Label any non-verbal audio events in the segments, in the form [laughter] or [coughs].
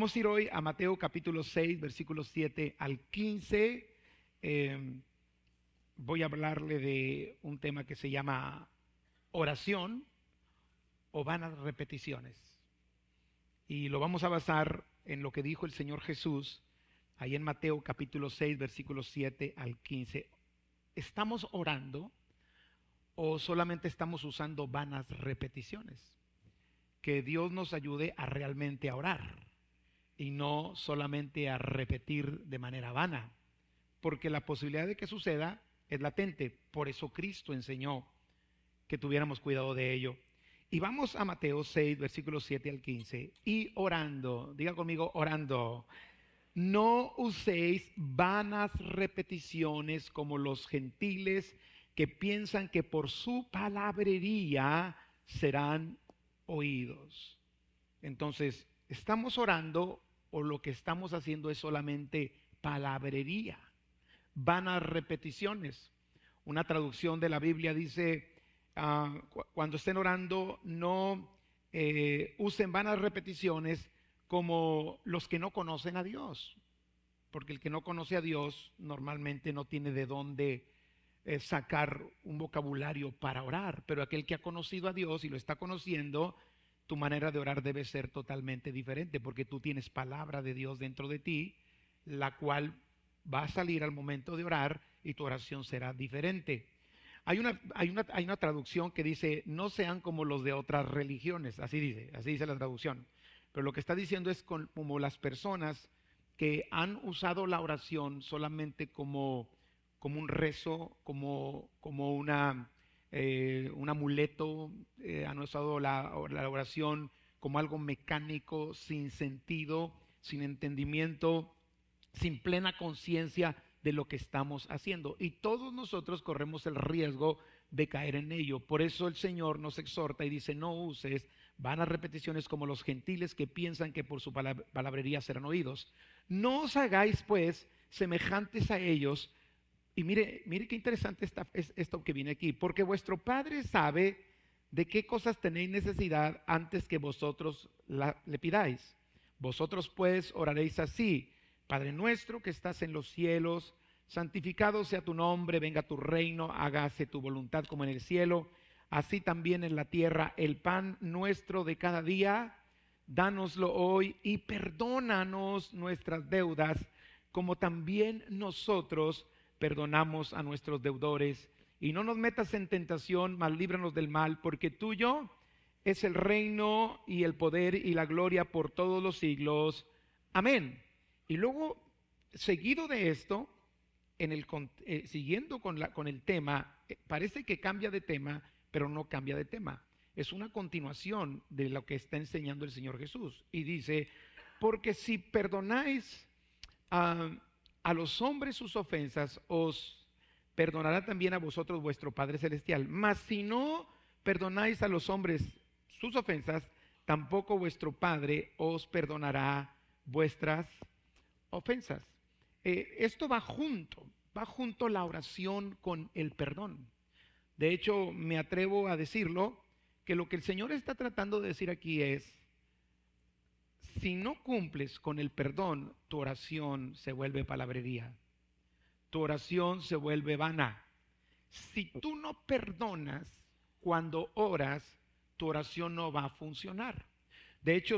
Vamos a ir hoy a Mateo capítulo 6, versículos 7 al 15. Eh, voy a hablarle de un tema que se llama oración o vanas repeticiones. Y lo vamos a basar en lo que dijo el Señor Jesús ahí en Mateo capítulo 6, versículos 7 al 15. ¿Estamos orando o solamente estamos usando vanas repeticiones? Que Dios nos ayude a realmente a orar y no solamente a repetir de manera vana, porque la posibilidad de que suceda es latente. Por eso Cristo enseñó que tuviéramos cuidado de ello. Y vamos a Mateo 6, versículos 7 al 15. Y orando, diga conmigo, orando. No uséis vanas repeticiones como los gentiles que piensan que por su palabrería serán oídos. Entonces, estamos orando o lo que estamos haciendo es solamente palabrería, vanas repeticiones. Una traducción de la Biblia dice, ah, cuando estén orando, no eh, usen vanas repeticiones como los que no conocen a Dios, porque el que no conoce a Dios normalmente no tiene de dónde eh, sacar un vocabulario para orar, pero aquel que ha conocido a Dios y lo está conociendo, tu manera de orar debe ser totalmente diferente porque tú tienes palabra de Dios dentro de ti, la cual va a salir al momento de orar y tu oración será diferente. Hay una, hay una, hay una traducción que dice, no sean como los de otras religiones, así dice, así dice la traducción. Pero lo que está diciendo es como las personas que han usado la oración solamente como, como un rezo, como, como una, eh, un amuleto, eh, han usado la, la oración como algo mecánico, sin sentido, sin entendimiento, sin plena conciencia de lo que estamos haciendo. Y todos nosotros corremos el riesgo de caer en ello. Por eso el Señor nos exhorta y dice, no uses vanas repeticiones como los gentiles que piensan que por su palabrería serán oídos. No os hagáis pues semejantes a ellos, y mire, mire qué interesante está, es esto que viene aquí, porque vuestro Padre sabe de qué cosas tenéis necesidad antes que vosotros le pidáis. Vosotros pues oraréis así, Padre nuestro que estás en los cielos, santificado sea tu nombre, venga tu reino, hágase tu voluntad como en el cielo, así también en la tierra. El pan nuestro de cada día, dánoslo hoy y perdónanos nuestras deudas, como también nosotros perdonamos a nuestros deudores. Y no nos metas en tentación, mas líbranos del mal, porque tuyo es el reino y el poder y la gloria por todos los siglos. Amén. Y luego, seguido de esto, en el, eh, siguiendo con, la, con el tema, eh, parece que cambia de tema, pero no cambia de tema. Es una continuación de lo que está enseñando el Señor Jesús. Y dice, porque si perdonáis a a los hombres sus ofensas, os perdonará también a vosotros vuestro Padre Celestial. Mas si no perdonáis a los hombres sus ofensas, tampoco vuestro Padre os perdonará vuestras ofensas. Eh, esto va junto, va junto la oración con el perdón. De hecho, me atrevo a decirlo, que lo que el Señor está tratando de decir aquí es, si no cumples con el perdón, tu oración se vuelve palabrería. Tu oración se vuelve vana. Si tú no perdonas cuando oras, tu oración no va a funcionar. De hecho,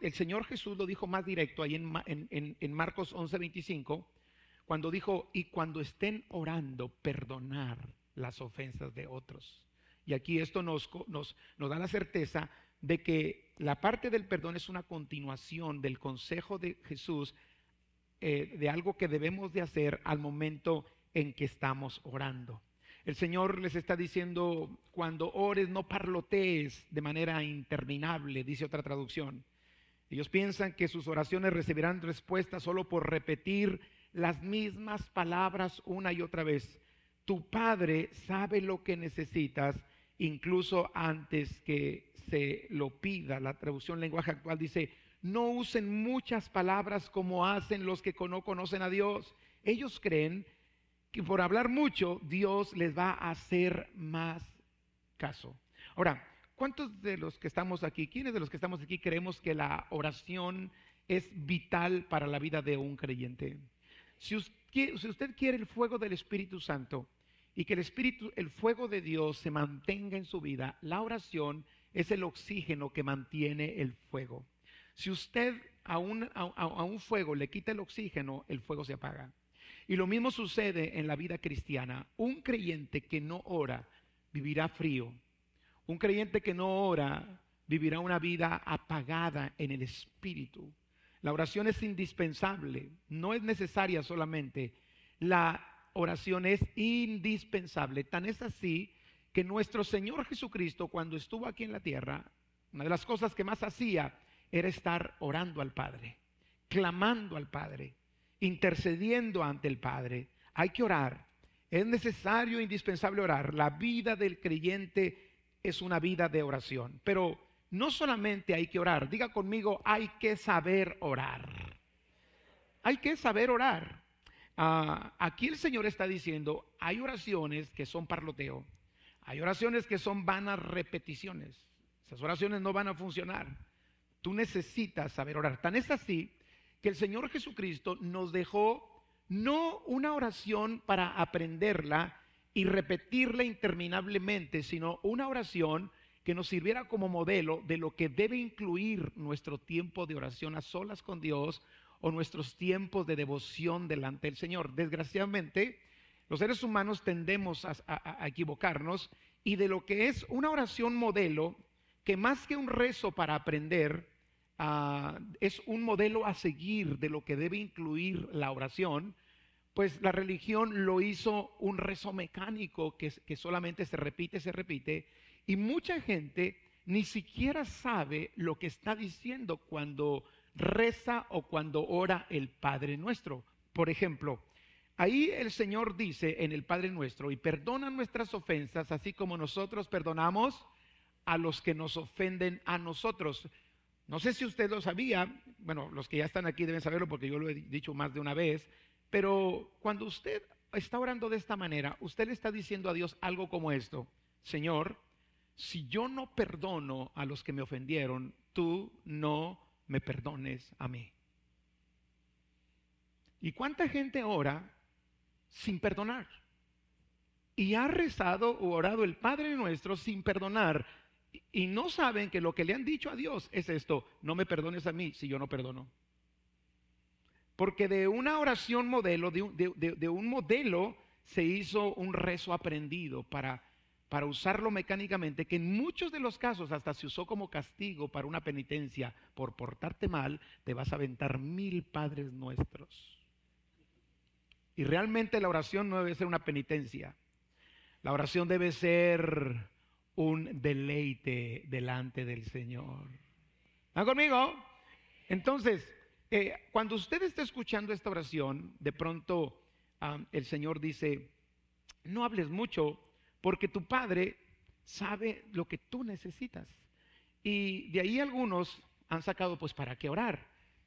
el Señor Jesús lo dijo más directo ahí en, en, Marcos 11:25, cuando dijo, y cuando estén orando, perdonar las ofensas de otros. Y aquí esto nos, nos da la certeza de que la parte del perdón es una continuación del consejo de Jesús eh, de algo que debemos de hacer al momento en que estamos orando. El Señor les está diciendo, cuando ores no parlotees de manera interminable, dice otra traducción. Ellos piensan que sus oraciones recibirán respuesta solo por repetir las mismas palabras una y otra vez. Tu Padre sabe lo que necesitas incluso antes que se lo pida. La traducción lenguaje actual dice, no usen muchas palabras como hacen los que no conocen a Dios. Ellos creen que por hablar mucho Dios les va a hacer más caso. Ahora, ¿cuántos de los que estamos aquí, quiénes de los que estamos aquí creemos que la oración es vital para la vida de un creyente. Si usted, quiere el fuego del Espíritu Santo y que el Espíritu, el fuego de Dios se mantenga en su vida, la oración es el oxígeno que mantiene el fuego. Si usted a un, a un fuego le quita el oxígeno, el fuego se apaga. Y lo mismo sucede en la vida cristiana. Un creyente que no ora vivirá frío. Un creyente que no ora vivirá una vida apagada en el espíritu. La oración es indispensable, no es necesaria solamente. La oración es indispensable. Tan es así que nuestro Señor Jesucristo, cuando estuvo aquí en la tierra, una de las cosas que más hacía era estar orando al Padre, clamando al Padre, intercediendo ante el Padre. Hay que orar. Es necesario, indispensable orar. La vida del creyente es una vida de oración. Pero no solamente hay que orar, diga conmigo, hay que saber orar. Hay que saber orar. Ah, aquí el Señor está diciendo, hay oraciones que son parloteo, hay oraciones que son vanas repeticiones. Esas oraciones no van a funcionar. Tú necesitas saber orar. Tan es así que el Señor Jesucristo nos dejó no una oración para aprenderla y repetirla interminablemente, sino una oración que nos sirviera como modelo de lo que debe incluir nuestro tiempo de oración a solas con Dios o nuestros tiempos de devoción delante del Señor. Desgraciadamente, los seres humanos tendemos a, equivocarnos y de lo que es una oración modelo, que más que un rezo para aprender, ah, es un modelo a seguir de lo que debe incluir la oración, pues la religión lo hizo un rezo mecánico que, que solamente se repite, se repite, y mucha gente ni siquiera sabe lo que está diciendo cuando reza o cuando ora el Padre nuestro. Por ejemplo, ahí el Señor dice en el Padre nuestro, y perdona nuestras ofensas, así como nosotros perdonamos a los que nos ofenden a nosotros. No sé si usted lo sabía, bueno, los que ya están aquí deben saberlo porque yo lo he dicho más de una vez, pero cuando usted está orando de esta manera, usted le está diciendo a Dios algo como esto, Señor, si yo no perdono a los que me ofendieron, tú no me perdones a mí. ¿Y cuánta gente ora sin perdonar? Y ha rezado o orado el Padre nuestro sin perdonar. Y no saben que lo que le han dicho a Dios es esto, no me perdones a mí si yo no perdono. Porque de una oración modelo, de de un modelo, se hizo un rezo aprendido para para usarlo mecánicamente, que en muchos de los casos hasta se usó como castigo para una penitencia. Por portarte mal, te vas a aventar mil padres nuestros. Y realmente la oración no debe ser una penitencia. La oración debe ser un deleite delante del Señor. ¿Están conmigo? Entonces, eh, cuando usted está escuchando esta oración, de pronto ah, el Señor dice, no hables mucho, porque tu padre sabe lo que tú necesitas. Y de ahí algunos han sacado, pues, ¿para qué orar?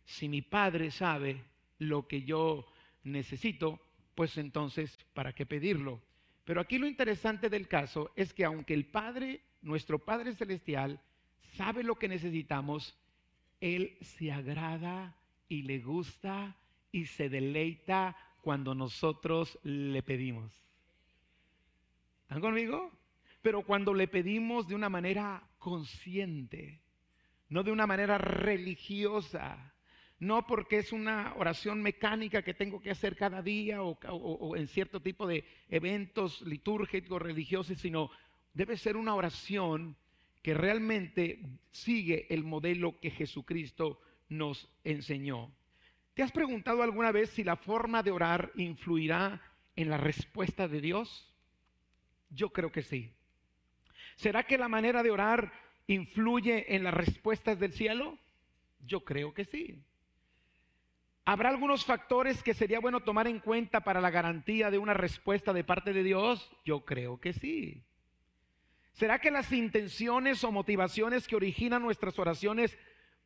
Si mi padre sabe lo que yo necesito, pues entonces, ¿para qué pedirlo? Pero aquí lo interesante del caso es que aunque el Padre, nuestro Padre Celestial, sabe lo que necesitamos, Él se agrada y le gusta y se deleita cuando nosotros le pedimos. ¿Están conmigo? Pero cuando le pedimos de una manera consciente, no de una manera religiosa, no porque es una oración mecánica que tengo que hacer cada día o, en cierto tipo de eventos litúrgicos, religiosos, sino debe ser una oración que realmente sigue el modelo que Jesucristo nos enseñó. ¿Te has preguntado alguna vez si la forma de orar influirá en la respuesta de Dios? Yo creo que sí. ¿Será que la manera de orar influye en las respuestas del cielo? Yo creo que sí. ¿Habrá algunos factores que sería bueno tomar en cuenta para la garantía de una respuesta de parte de Dios? Yo creo que sí. ¿Será que las intenciones o motivaciones que originan nuestras oraciones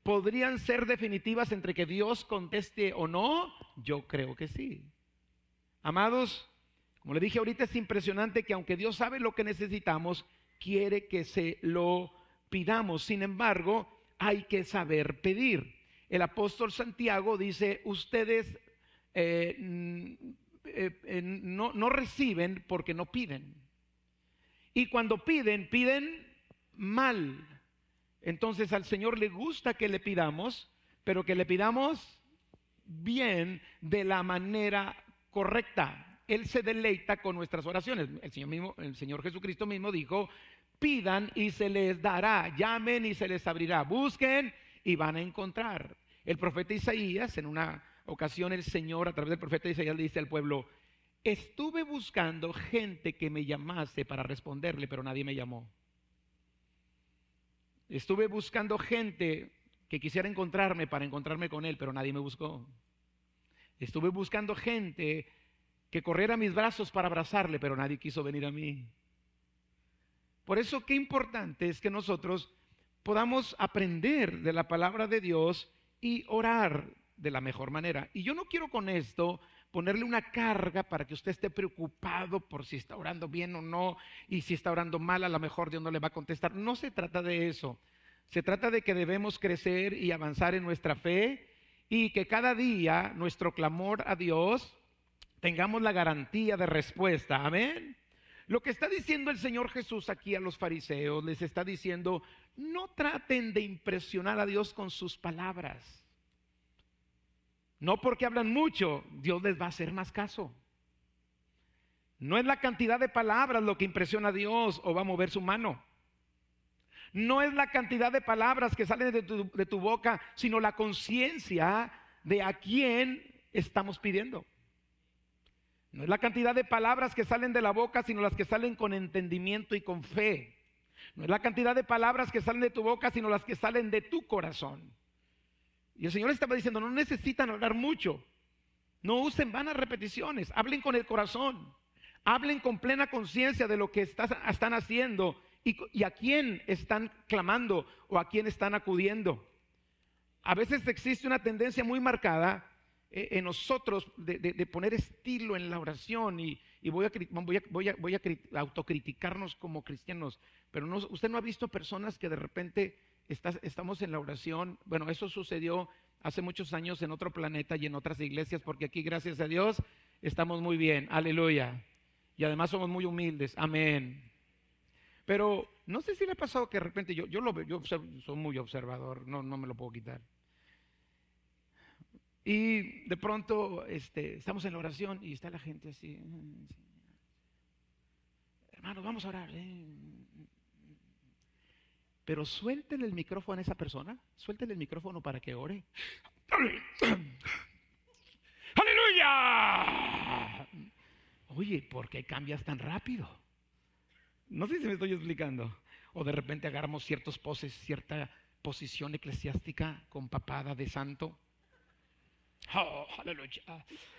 podrían ser definitivas entre que Dios conteste o no? Yo creo que sí. Amados, como le dije ahorita, es impresionante que aunque Dios sabe lo que necesitamos, quiere que se lo pidamos. Sin embargo, hay que saber pedir. el apóstol Santiago dice, ustedes eh, eh, eh, no, no reciben porque no piden. Y cuando piden, piden mal. Entonces al Señor le gusta que le pidamos, pero que le pidamos bien de la manera correcta. Él se deleita con nuestras oraciones. El Señor, mismo, el Señor Jesucristo mismo dijo, pidan y se les dará, llamen y se les abrirá, busquen y van a encontrar. El profeta Isaías, en una ocasión el Señor a través del profeta Isaías le dice al pueblo, estuve buscando gente que me llamase para responderle, pero nadie me llamó. Estuve buscando gente que quisiera encontrarme para encontrarme con él, pero nadie me buscó. Estuve buscando gente que corriera a mis brazos para abrazarle, pero nadie quiso venir a mí. Por eso qué importante es que nosotros podamos aprender de la palabra de Dios y orar de la mejor manera. Y yo no quiero con esto ponerle una carga para que usted esté preocupado por si está orando bien o no y si está orando mal, a lo mejor Dios no le va a contestar. No se trata de eso. Se trata de que debemos crecer y avanzar en nuestra fe y que cada día nuestro clamor a Dios tengamos la garantía de respuesta. Amén. Lo que está diciendo el Señor Jesús aquí a los fariseos, les está diciendo, no traten de impresionar a Dios con sus palabras. No porque hablan mucho, Dios les va a hacer más caso. No es la cantidad de palabras lo que impresiona a Dios o va a mover su mano. No es la cantidad de palabras que salen de tu, de tu boca, sino la conciencia de a quién estamos pidiendo. No es la cantidad de palabras que salen de la boca, sino las que salen con entendimiento y con fe. No es la cantidad de palabras que salen de tu boca, sino las que salen de tu corazón. Y el Señor estaba diciendo, no necesitan hablar mucho. No usen vanas repeticiones. Hablen con el corazón. Hablen con plena conciencia de lo que están haciendo y, a quién están clamando o a quién están acudiendo. A veces existe una tendencia muy marcada en nosotros de, poner estilo en la oración y, voy, a, voy, a, autocriticarnos como cristianos, pero usted no ha visto personas que de repente estamos en la oración. Bueno, eso sucedió hace muchos años en otro planeta y en otras iglesias, porque aquí, gracias a Dios, estamos muy bien. Aleluya. Y además somos muy humildes. Amén. Pero no sé si le ha pasado que de repente yo, yo lo veo, yo soy muy observador, no, no me lo puedo quitar. Y de pronto este, estamos en la oración y está la gente así. Hermanos, vamos a orar. ¿eh? Pero suéltele el micrófono a esa persona, suéltele el micrófono para que ore. [coughs] ¡Aleluya! Oye, ¿por qué cambias tan rápido? No sé si me estoy explicando. O de repente agarramos ciertos poses, cierta posición eclesiástica con papada de santo. Oh, aleluya.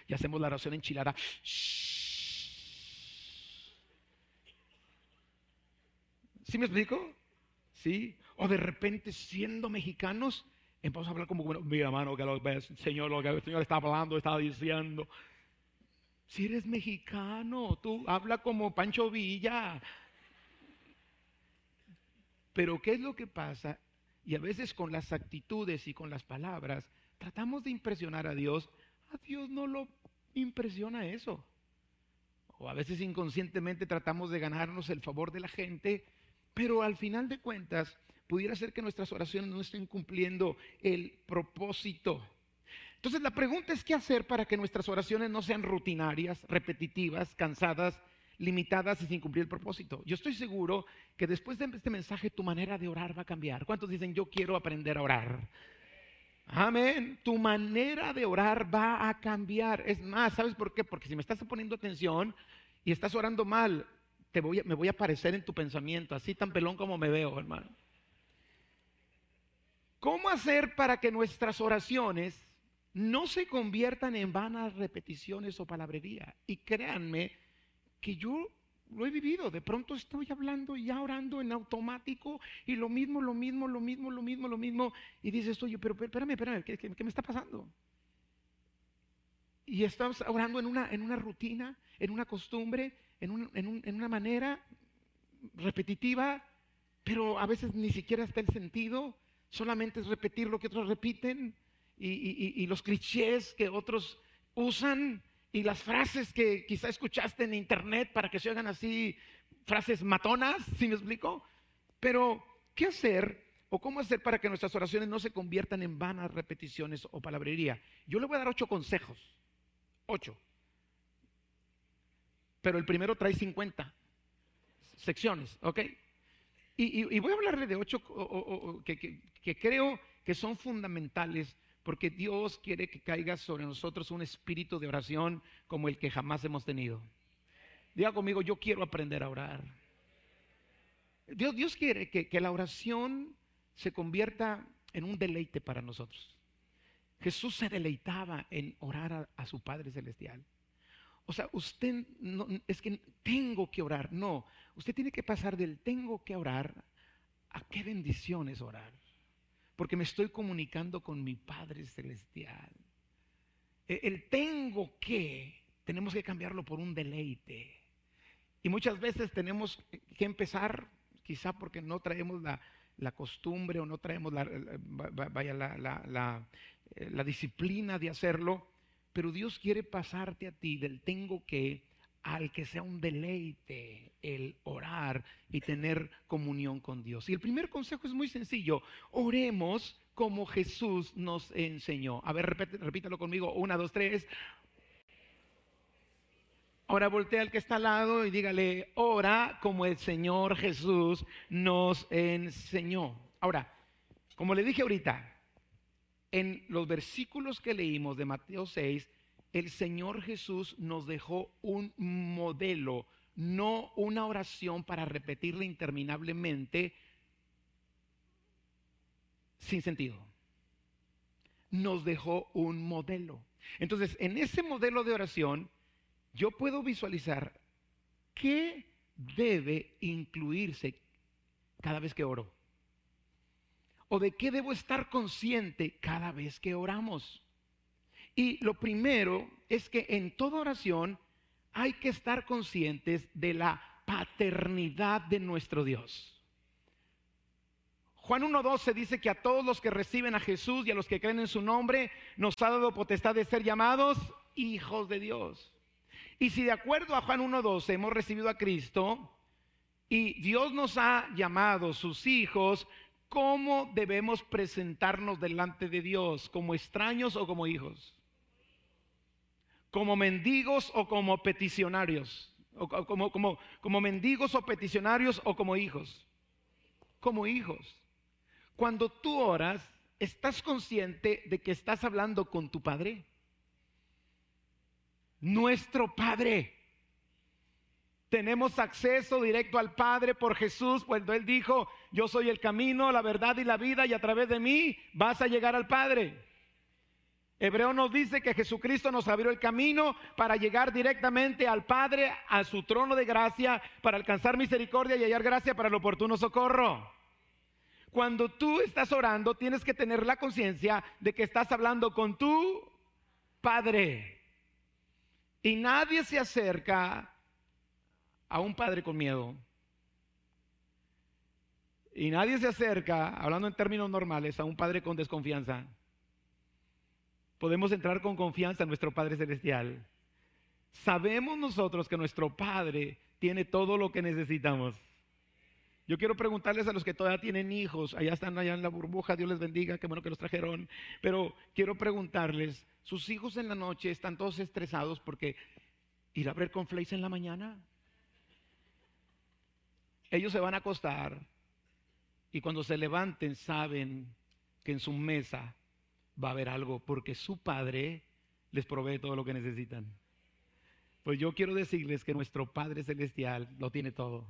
Y hacemos la oración enchilada. ¿Sí me explico? ¿sí? O de repente siendo mexicanos, empezamos a hablar como, bueno, mira hermano, que lo Señor, lo que el Señor está hablando, está diciendo. Si eres mexicano, tú habla como Pancho Villa. Pero ¿qué es lo que pasa? Y a veces con las actitudes y con las palabras tratamos de impresionar a Dios. A Dios no lo impresiona eso. O a veces inconscientemente tratamos de ganarnos el favor de la gente pero al final de cuentas, pudiera ser que nuestras oraciones no estén cumpliendo el propósito. Entonces la pregunta es qué hacer para que nuestras oraciones no sean rutinarias, repetitivas, cansadas, limitadas y sin cumplir el propósito. Yo estoy seguro que después de este mensaje tu manera de orar va a cambiar. ¿Cuántos dicen yo quiero aprender a orar? Amén. Tu manera de orar va a cambiar. Es más, ¿sabes por qué? Porque si me estás poniendo atención y estás orando mal, voy me voy a aparecer en tu pensamiento, así tan pelón como me veo, hermano. ¿Cómo hacer para que nuestras oraciones no se conviertan en vanas repeticiones o palabrería? Y créanme que yo lo he vivido. De pronto estoy hablando y ya orando en automático y lo mismo, lo mismo, lo mismo, lo mismo, lo mismo. Y dices, oye, pero espérame, espérame, ¿qué, qué, me está pasando? Y estás orando en una, en una rutina, en una costumbre, en, una manera repetitiva, pero a veces ni siquiera está el sentido, solamente es repetir lo que otros repiten. y, los clichés que otros usan y las frases que quizá escuchaste en internet para que se oigan así, frases matonas, si me explico? Pero, ¿qué hacer o cómo hacer para que nuestras oraciones no se conviertan en vanas repeticiones o palabrería? Yo le voy a dar ocho consejos. Ocho. Pero el primero trae 50 secciones, ¿ok? Y, voy a hablarle de ocho que creo que son fundamentales porque Dios quiere que caiga sobre nosotros un espíritu de oración como el que jamás hemos tenido. Diga conmigo, yo quiero aprender a orar. Dios, Dios quiere que, la oración se convierta en un deleite para nosotros. Jesús se deleitaba en orar a, su Padre Celestial. O sea, usted no, es que tengo que orar. No, usted tiene que pasar del tengo que orar a qué bendiciones orar. Porque me estoy comunicando con mi Padre Celestial. E, el tengo que, tenemos que cambiarlo por un deleite. Y muchas veces tenemos que empezar quizá porque no traemos la, costumbre o no traemos la, vaya, la, eh, la disciplina de hacerlo, pero Dios quiere pasarte a ti del tengo que al que sea un deleite el orar y tener comunión con Dios. Y el primer consejo es muy sencillo, oremos como Jesús nos enseñó. A ver, repítalo conmigo, una, dos, tres. Ahora voltea al que está al lado y dígale, ora como el Señor Jesús nos enseñó. Ahora, como le dije ahorita, en los versículos que leímos de Mateo 6, el Señor Jesús nos dejó un modelo, no una oración para repetirla interminablemente sin sentido. Nos dejó un modelo. Entonces, en ese modelo de oración, yo puedo visualizar qué debe incluirse cada vez que oro. O de qué debo estar consciente cada vez que oramos. Y lo primero es que en toda oración hay que estar conscientes de la paternidad de nuestro Dios. Juan 1.12 dice que a todos los que reciben a Jesús y a los que creen en su nombre nos ha dado potestad de ser llamados hijos de Dios. Y si de acuerdo a Juan 1.12 hemos recibido a Cristo y Dios nos ha llamado sus hijos, ¿cómo debemos presentarnos delante de Dios? ¿Como extraños o como hijos? ¿Como mendigos o como peticionarios? O como, como, como mendigos o peticionarios o como hijos? Como hijos. Cuando tú oras, ¿estás consciente de que estás hablando con tu Padre? nuestro Padre. Tenemos acceso directo al Padre por Jesús cuando Él dijo, yo soy el camino, la verdad y la vida y a través de mí vas a llegar al Padre. Hebreo nos dice que Jesucristo nos abrió el camino para llegar directamente al Padre, a su trono de gracia, para alcanzar misericordia y hallar gracia para el oportuno socorro. Cuando tú estás orando, tienes que tener la conciencia de que estás hablando con tu Padre. Y nadie se acerca a un padre con miedo. Y nadie se acerca, hablando en términos normales, a un padre con desconfianza. Podemos entrar con confianza a nuestro Padre Celestial. Sabemos nosotros que nuestro Padre tiene todo lo que necesitamos. Yo quiero preguntarles a los que todavía tienen hijos, allá están allá en la burbuja, Dios les bendiga, qué bueno que los trajeron, pero quiero preguntarles, sus hijos en la noche están todos estresados porque ir a ver con Fleis en la mañana. Ellos se van a acostar y cuando se levanten saben que en su mesa va a haber algo porque su padre les provee todo lo que necesitan. Pues yo quiero decirles que nuestro Padre Celestial lo tiene todo.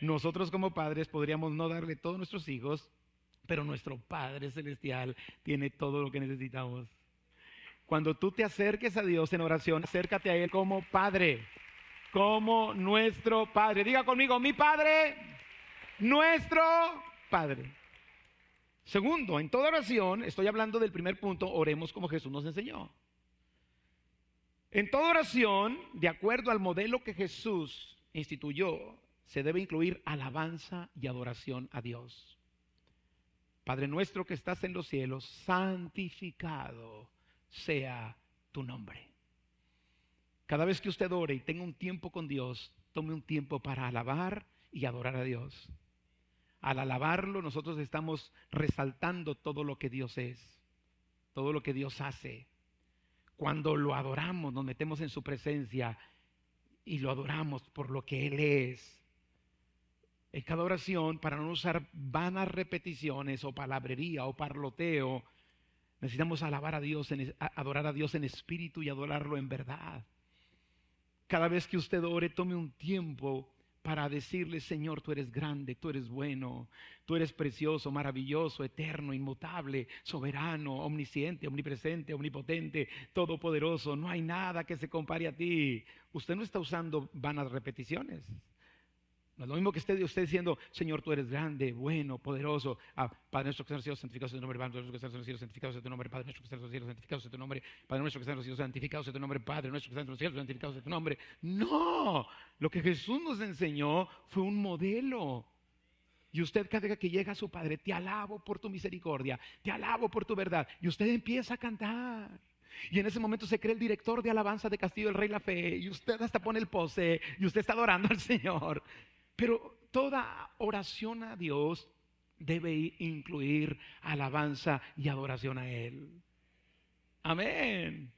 Nosotros como padres podríamos no darle todo a nuestros hijos, pero nuestro Padre Celestial tiene todo lo que necesitamos. Cuando tú te acerques a Dios en oración, acércate a Él como Padre, como nuestro Padre. Diga conmigo, mi Padre, nuestro Padre. Segundo, en toda oración, estoy hablando del primer punto, oremos como Jesús nos enseñó. En toda oración, de acuerdo al modelo que Jesús instituyó, se debe incluir alabanza y adoración a Dios. Padre nuestro que estás en los cielos, santificado sea tu nombre. Cada vez que usted ore y tenga un tiempo con Dios, tome un tiempo para alabar y adorar a Dios. Al alabarlo, nosotros estamos resaltando todo lo que Dios es, todo lo que Dios hace. Cuando lo adoramos, nos metemos en su presencia y lo adoramos por lo que Él es. En cada oración, para no usar vanas repeticiones o palabrería o parloteo, necesitamos alabar a Dios, adorar a Dios en espíritu y adorarlo en verdad. Cada vez que usted ore, tome un tiempo para decirle, Señor, tú eres grande, tú eres bueno, tú eres precioso, maravilloso, eterno, inmutable, soberano, omnisciente, omnipresente, omnipotente, todopoderoso. No hay nada que se compare a ti. Usted no está usando vanas repeticiones. No es lo mismo que esté usted diciendo, Señor, tú eres grande, bueno, poderoso. Ah, Padre nuestro que estás en los cielos, santificado sea tu nombre. Padre nuestro que estás en los cielos, santificado sea tu nombre. Padre nuestro que estás en los cielos, santificado sea tu nombre. Padre nuestro que estás en los cielos, santificado sea tu nombre. Padre nuestro que estás en los cielos, santificado sea tu nombre. No, lo que Jesús nos enseñó fue un modelo. Y usted cada vez que llega a su Padre, te alabo por tu misericordia, te alabo por tu verdad. Y usted empieza a cantar. Y en ese momento se cree el director de alabanza de Castillo del Rey La Fe. Y usted hasta pone el pose. Y usted está adorando al Señor. Pero toda oración a Dios debe incluir alabanza y adoración a Él. Amén.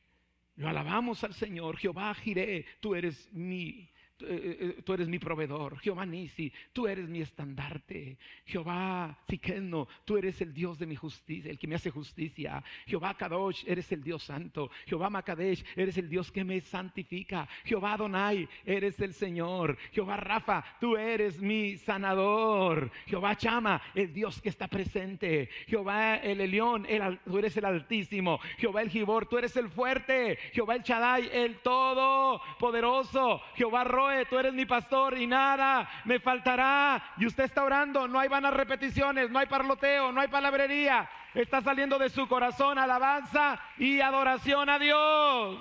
Lo alabamos al Señor. Jehová Jiré, tú eres mi tú eres mi proveedor. Jehová Nisi, tú eres mi estandarte. Jehová Siqueno, tú eres el Dios de mi justicia, el que me hace justicia. Jehová Kadosh, eres el Dios santo. Jehová Makadesh, eres el Dios que me santifica. Jehová Adonai, eres el Señor. Jehová Rafa, tú eres mi sanador. Jehová Chama, el Dios que está presente. Jehová el Elión, tú eres el Altísimo. Jehová el Gibor, tú eres el fuerte. Jehová el Chadai, el Todopoderoso. Jehová Tú eres mi pastor y nada me faltará. Y usted está orando, no hay vanas repeticiones, no hay parloteo, no hay palabrería. Está saliendo de su corazón alabanza y adoración a Dios.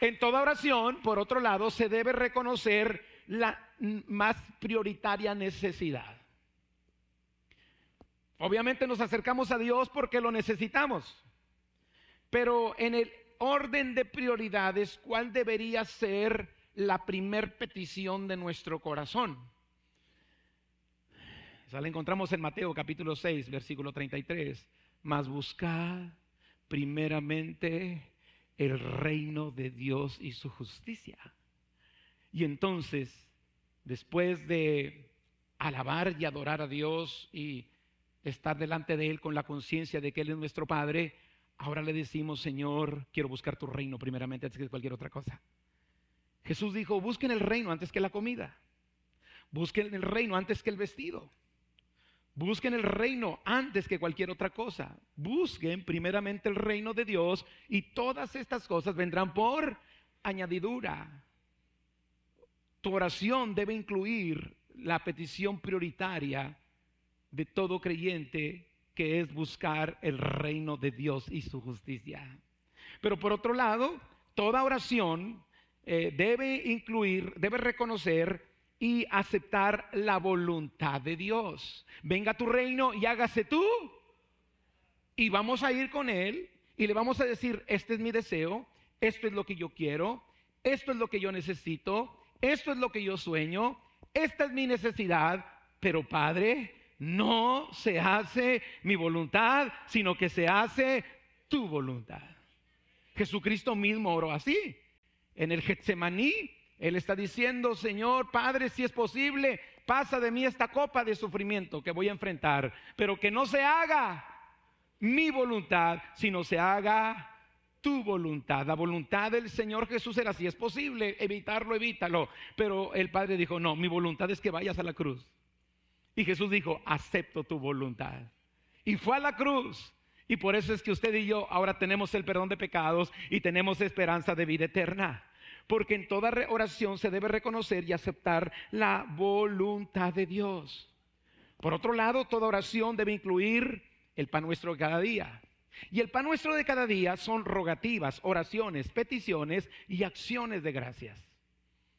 En toda oración, por otro lado, se debe reconocer la más prioritaria necesidad. Obviamente nos acercamos a Dios porque lo necesitamos, pero en el orden de prioridades, ¿cuál debería ser la primer petición de nuestro corazón. Esa la encontramos en Mateo capítulo 6, versículo 33. Mas buscad primeramente el reino de Dios y su justicia. Y entonces, después de alabar y adorar a Dios y estar delante de Él con la conciencia de que Él es nuestro Padre, ahora le decimos, Señor, quiero buscar tu reino primeramente antes que cualquier otra cosa. Jesús dijo, busquen el reino antes que la comida. Busquen el reino antes que el vestido. Busquen el reino antes que cualquier otra cosa. Busquen primeramente el reino de Dios y todas estas cosas vendrán por añadidura. Tu oración debe incluir la petición prioritaria de todo creyente que es buscar el reino de Dios y su justicia. Pero por otro lado, toda oración eh, debe incluir, debe reconocer y aceptar la voluntad de Dios. Venga tu reino y hágase tú. Y vamos a ir con Él y le vamos a decir, este es mi deseo, esto es lo que yo quiero, esto es lo que yo necesito, esto es lo que yo sueño, esta es mi necesidad, pero Padre, no se hace mi voluntad, sino que se hace tu voluntad. Jesucristo mismo oró así. En el Getsemaní, Él está diciendo, Señor, Padre, si es posible, pasa de mí esta copa de sufrimiento que voy a enfrentar, pero que no se haga mi voluntad, sino se haga tu voluntad. La voluntad del Señor Jesús era, si es posible, evitarlo, evítalo. Pero el Padre dijo, no, mi voluntad es que vayas a la cruz. Y Jesús dijo, acepto tu voluntad. Y fue a la cruz. Y por eso es que usted y yo ahora tenemos el perdón de pecados y tenemos esperanza de vida eterna porque en toda oración se debe reconocer y aceptar la voluntad de Dios. Por otro lado, toda oración debe incluir el pan nuestro de cada día. Y el pan nuestro de cada día son rogativas, oraciones, peticiones y acciones de gracias.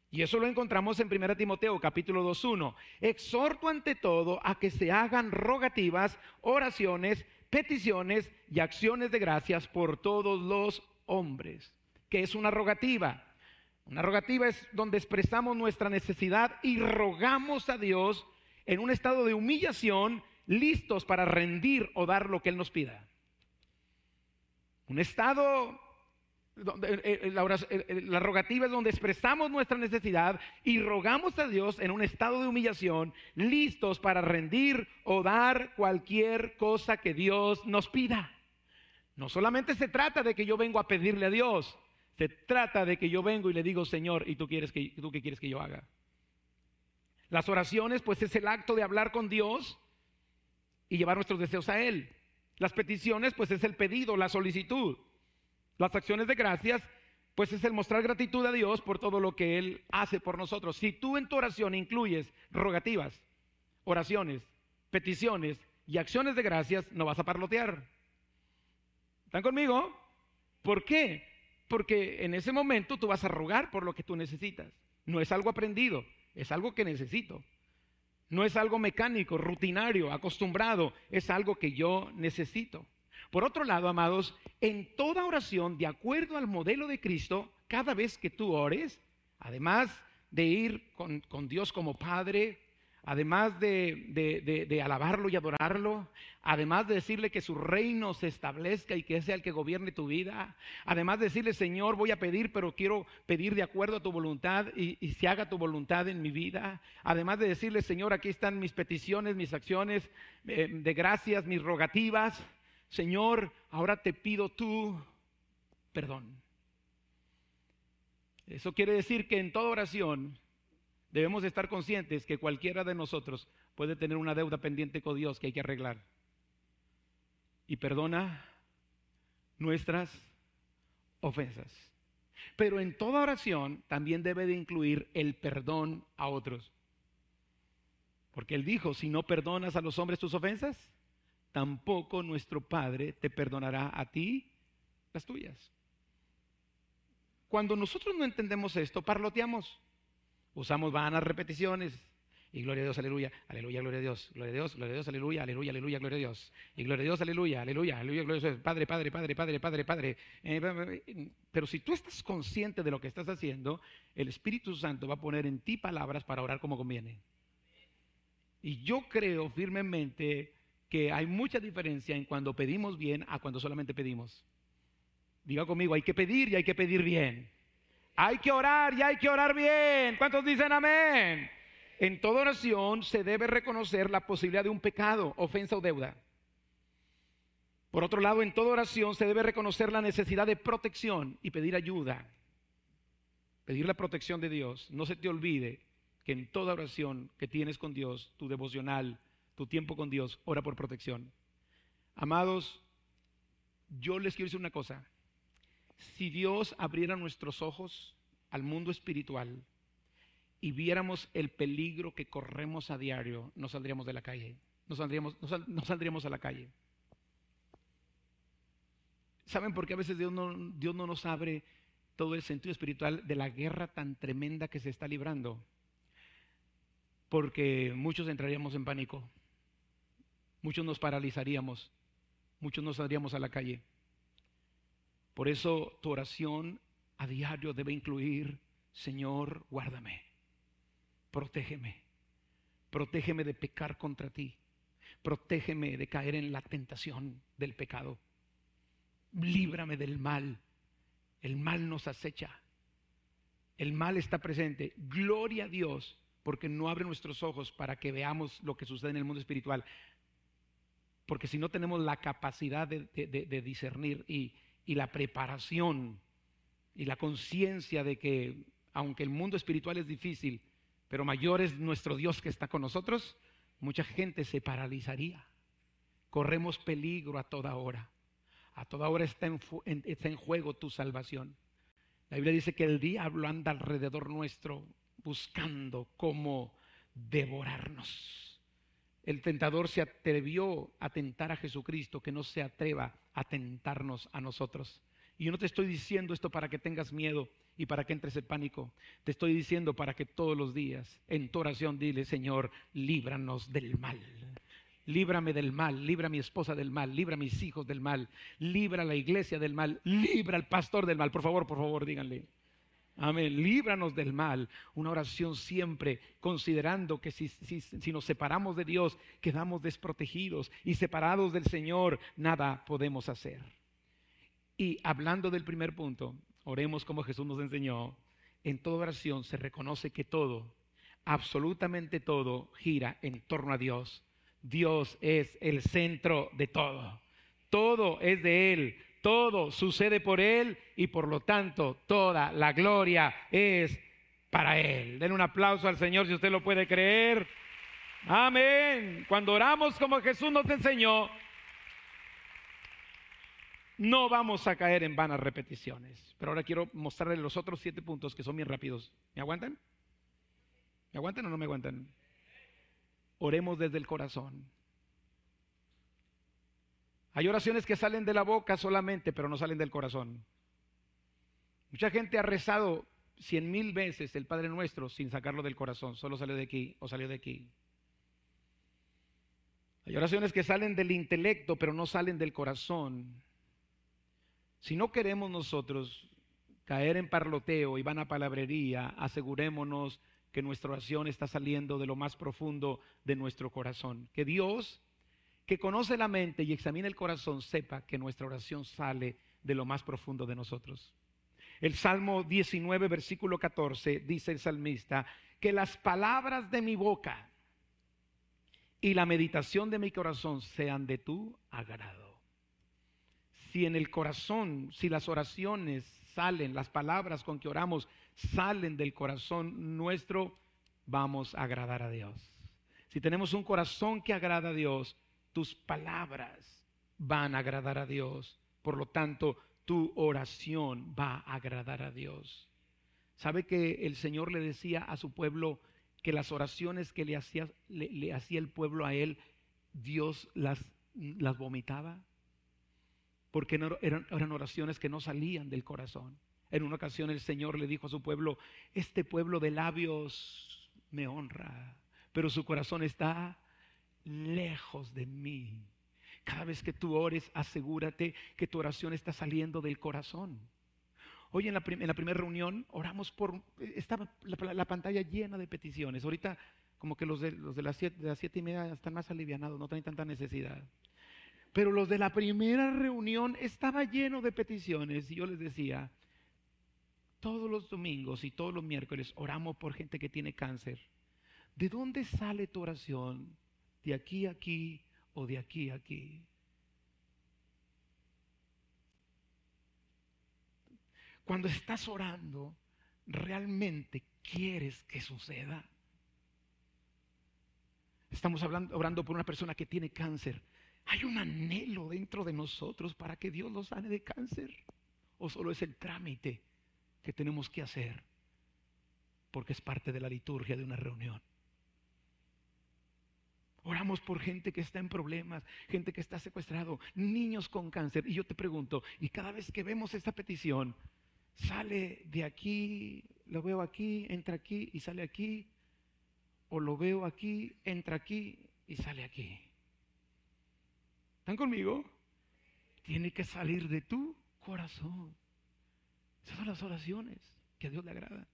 Y eso lo encontramos en 1 Timoteo capítulo 2.1. Exhorto ante todo a que se hagan rogativas, oraciones, peticiones y acciones de gracias por todos los hombres. ¿Qué es una rogativa? Una rogativa es donde expresamos nuestra necesidad y rogamos a Dios en un estado de humillación, listos para rendir o dar lo que Él nos pida. Un estado eh, eh, eh, la, rogativa es donde expresamos nuestra necesidad y rogamos a Dios en un estado de humillación, listos para rendir o dar cualquier cosa que Dios nos pida. No solamente se trata de que yo vengo a pedirle a Dios, se trata de que yo vengo y le digo, Señor, ¿y tú, quieres que, tú qué quieres que yo haga? Las oraciones, pues es el acto de hablar con Dios y llevar nuestros deseos a Él. Las peticiones, pues es el pedido, la solicitud. Las acciones de gracias, pues es el mostrar gratitud a Dios por todo lo que Él hace por nosotros. Si tú en tu oración incluyes rogativas, oraciones, peticiones y acciones de gracias, no vas a parlotear. ¿Están conmigo? ¿Por qué? Porque en ese momento tú vas a rogar por lo que tú necesitas. No es algo aprendido, es algo que necesito. No es algo mecánico, rutinario, acostumbrado, es algo que yo necesito. Por otro lado, amados, en toda oración, de acuerdo al modelo de Cristo, cada vez que tú ores, además de ir con, Dios como Padre, además de, de, alabarlo y adorarlo, además de decirle que su reino se establezca y que sea el que gobierne tu vida, además de decirle, Señor, voy a pedir, pero quiero pedir de acuerdo a tu voluntad y, y se haga tu voluntad en mi vida, además de decirle, Señor, aquí están mis peticiones, mis acciones eh, de gracias, mis rogativas, Señor, ahora te pido tú perdón. Eso quiere decir que en toda oración debemos estar conscientes que cualquiera de nosotros puede tener una deuda pendiente con Dios que hay que arreglar. Y perdona nuestras ofensas. Pero en toda oración también debe de incluir el perdón a otros. Porque Él dijo, si no perdonas a los hombres tus ofensas, tampoco nuestro Padre te perdonará a ti las tuyas. Cuando nosotros no entendemos esto, parloteamos. Usamos vanas repeticiones. Y gloria a Dios, aleluya, aleluya, gloria a Dios, gloria a Dios, gloria a Dios, aleluya, aleluya, aleluya, gloria a Dios. Y gloria a Dios, aleluya, aleluya, aleluya, gloria a Dios. Padre, Padre, Padre, Padre, Padre, Padre. Eh, pero si tú estás consciente de lo que estás haciendo, el Espíritu Santo va a poner en ti palabras para orar como conviene. Y yo creo firmemente que hay mucha diferencia en cuando pedimos bien a cuando solamente pedimos. Diga conmigo, hay que pedir y hay que pedir bien. Hay que orar y hay que orar bien. ¿Cuántos dicen amén? En toda oración se debe reconocer la posibilidad de un pecado, ofensa o deuda. Por otro lado, en toda oración se debe reconocer la necesidad de protección y pedir ayuda. Pedir la protección de Dios. No se te olvide que en toda oración que tienes con Dios, tu devocional, tu tiempo con Dios, ora por protección. Amados, yo les quiero decir una cosa. Si Dios abriera nuestros ojos al mundo espiritual y viéramos el peligro que corremos a diario, no saldríamos de la calle. No saldríamos, no, saldríamos a la calle. ¿Saben por qué a veces Dios no, Dios no nos abre todo el sentido espiritual de la guerra tan tremenda que se está librando? Porque muchos entraríamos en pánico muchos nos paralizaríamos, muchos nos saldríamos a la calle. Por eso tu oración a diario debe incluir, Señor, guárdame, protégeme, protégeme de pecar contra ti, protégeme de caer en la tentación del pecado, líbrame del mal, el mal nos acecha, el mal está presente, gloria a Dios porque no abre nuestros ojos para que veamos lo que sucede en el mundo espiritual. Porque si no tenemos la capacidad de, discernir y, la preparación y la conciencia de que aunque el mundo espiritual es difícil, pero mayor es nuestro Dios que está con nosotros, mucha gente se paralizaría. Corremos peligro a toda hora. A toda hora está en, está en, juego tu salvación. La Biblia dice que el diablo anda alrededor nuestro buscando cómo devorarnos el tentador se atrevió a tentar a Jesucristo, que no se atreva a tentarnos a nosotros. Y yo no te estoy diciendo esto para que tengas miedo y para que entres en pánico. Te estoy diciendo para que todos los días en tu oración dile, Señor, líbranos del mal. Líbrame del mal, libra a mi esposa del mal, libra a mis hijos del mal, libra a la iglesia del mal, libra al pastor del mal. Por favor, por favor, díganle. Amén. Líbranos del mal. Una oración siempre considerando que si, si, nos separamos de Dios, quedamos desprotegidos y separados del Señor, nada podemos hacer. Y hablando del primer punto, oremos como Jesús nos enseñó. En toda oración se reconoce que todo, absolutamente todo, gira en torno a Dios. Dios es el centro de todo. Todo es de Él. Todo sucede por Él y por lo tanto toda la gloria es para Él. Den un aplauso al Señor si usted lo puede creer. Amén. Cuando oramos como Jesús nos enseñó, no vamos a caer en vanas repeticiones. Pero ahora quiero mostrarles los otros siete puntos que son bien rápidos. ¿Me aguantan? ¿Me aguantan o no me aguantan? Oremos desde el corazón. Hay oraciones que salen de la boca solamente, pero no salen del corazón. Mucha gente ha rezado cien mil veces el Padre Nuestro sin sacarlo del corazón, solo salió de aquí o salió de aquí. Hay oraciones que salen del intelecto, pero no salen del corazón. Si no queremos nosotros caer en parloteo y van a palabrería, asegurémonos que nuestra oración está saliendo de lo más profundo de nuestro corazón. Que Dios que conoce la mente y examina el corazón, sepa que nuestra oración sale de lo más profundo de nosotros. El Salmo 19, versículo 14, dice el salmista, que las palabras de mi boca y la meditación de mi corazón sean de tu agrado. Si en el corazón, si las oraciones salen, las palabras con que oramos salen del corazón nuestro, vamos a agradar a Dios. Si tenemos un corazón que agrada a Dios, tus palabras van a agradar a Dios. Por lo tanto, tu oración va a agradar a Dios. ¿Sabe que el Señor le decía a su pueblo que las oraciones que le hacía, el pueblo a él, Dios las, vomitaba? Porque eran oraciones que no salían del corazón. En una ocasión el Señor le dijo a su pueblo, este pueblo de labios me honra, pero su corazón está lejos de mí. Cada vez que tú ores, asegúrate que tu oración está saliendo del corazón. Hoy en la, primera reunión oramos por, estaba la, pantalla llena de peticiones. Ahorita como que los de, los de las, siete, siete y media están más alivianados, no tienen tanta necesidad. Pero los de la primera reunión estaba lleno de peticiones y yo les decía, todos los domingos y todos los miércoles oramos por gente que tiene cáncer. ¿De dónde sale tu oración? De aquí a aquí o de aquí a aquí. Cuando estás orando, ¿realmente quieres que suceda? Estamos hablando, orando por una persona que tiene cáncer. ¿Hay un anhelo dentro de nosotros para que Dios lo sane de cáncer? ¿O solo es el trámite que tenemos que hacer? Porque es parte de la liturgia de una reunión. Oramos por gente que está en problemas, gente que está secuestrado, niños con cáncer. Y yo te pregunto, y cada vez que vemos esta petición, sale de aquí, lo veo aquí, entra aquí y sale aquí, o lo veo aquí, entra aquí y sale aquí. ¿Están conmigo? Tiene que salir de tu corazón. Esas son las oraciones que a Dios le agrada.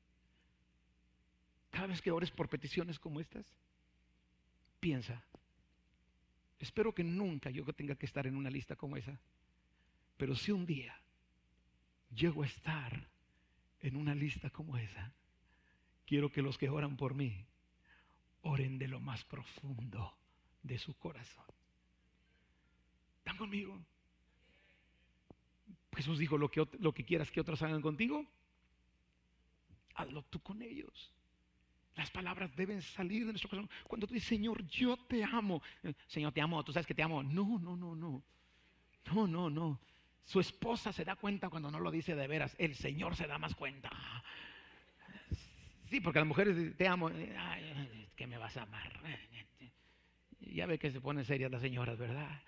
Cada vez que ores por peticiones como estas, piensa, espero que nunca yo tenga que estar en una lista como esa, pero si un día llego a estar en una lista como esa, quiero que los que oran por mí oren de lo más profundo de su corazón. ¿Están conmigo? Jesús dijo, lo que, lo que quieras que otros hagan contigo, hazlo tú con ellos. Las palabras deben salir de nuestro corazón. Cuando tú dices, Señor, yo te amo. Señor, te amo, tú sabes que te amo. No, no, no, no. No, no, no. Su esposa se da cuenta cuando no lo dice de veras. El Señor se da más cuenta. Sí, porque las mujeres te amo. que me vas a amar. Ya ve que se ponen serias las señoras, ¿verdad?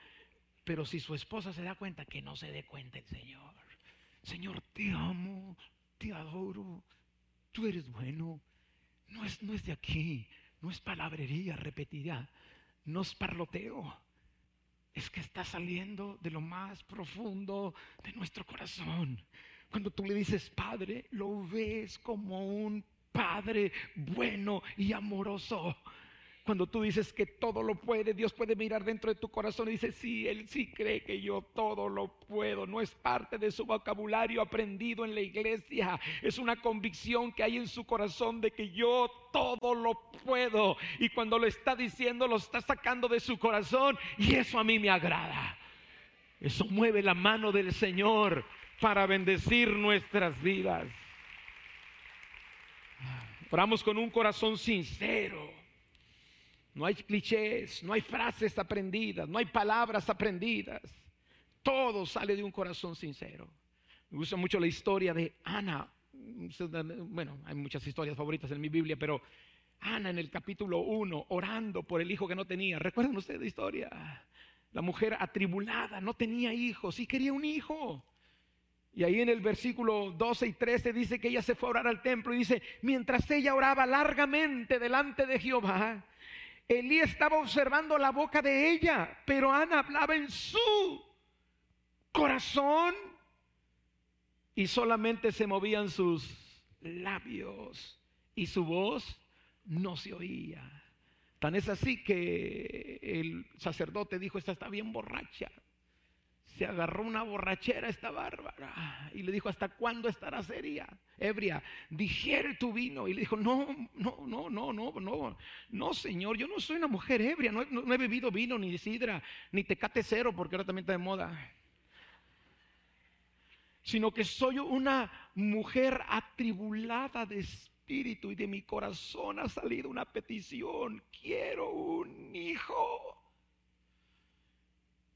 Pero si su esposa se da cuenta, que no se dé cuenta el Señor. Señor, te amo, te adoro, tú eres bueno. No es, no es de aquí, no es palabrería repetida, no es parloteo. Es que está saliendo de lo más profundo de nuestro corazón. Cuando tú le dices Padre, lo ves como un Padre bueno y amoroso. Cuando tú dices que todo lo puede, Dios puede mirar dentro de tu corazón y dice, sí, Él sí cree que yo todo lo puedo. No es parte de su vocabulario aprendido en la iglesia. Es una convicción que hay en su corazón de que yo todo lo puedo. Y cuando lo está diciendo, lo está sacando de su corazón. Y eso a mí me agrada. Eso mueve la mano del Señor para bendecir nuestras vidas. Oramos con un corazón sincero no hay clichés, no hay frases aprendidas, no hay palabras aprendidas. Todo sale de un corazón sincero. Me gusta mucho la historia de Ana. Bueno, hay muchas historias favoritas en mi Biblia, pero Ana en el capítulo 1, orando por el hijo que no tenía. ¿Recuerdan ustedes la historia? La mujer atribulada, no tenía hijos y quería un hijo. Y ahí en el versículo 12 y 13 dice que ella se fue a orar al templo y dice, mientras ella oraba largamente delante de Jehová, Elí estaba observando la boca de ella, pero Ana hablaba en su corazón y solamente se movían sus labios y su voz no se oía. Tan es así que el sacerdote dijo, esta está bien borracha se agarró una borrachera esta bárbara y le dijo, ¿hasta cuándo estará seria, ebria? Digiere tu vino. Y le dijo, no, no, no, no, no, no, no, señor, yo no soy una mujer ebria, no, he bebido vino, ni sidra, ni tecate cero, porque ahora también está de moda. Sino que soy una mujer atribulada de espíritu y de mi corazón ha salido una petición, quiero un hijo.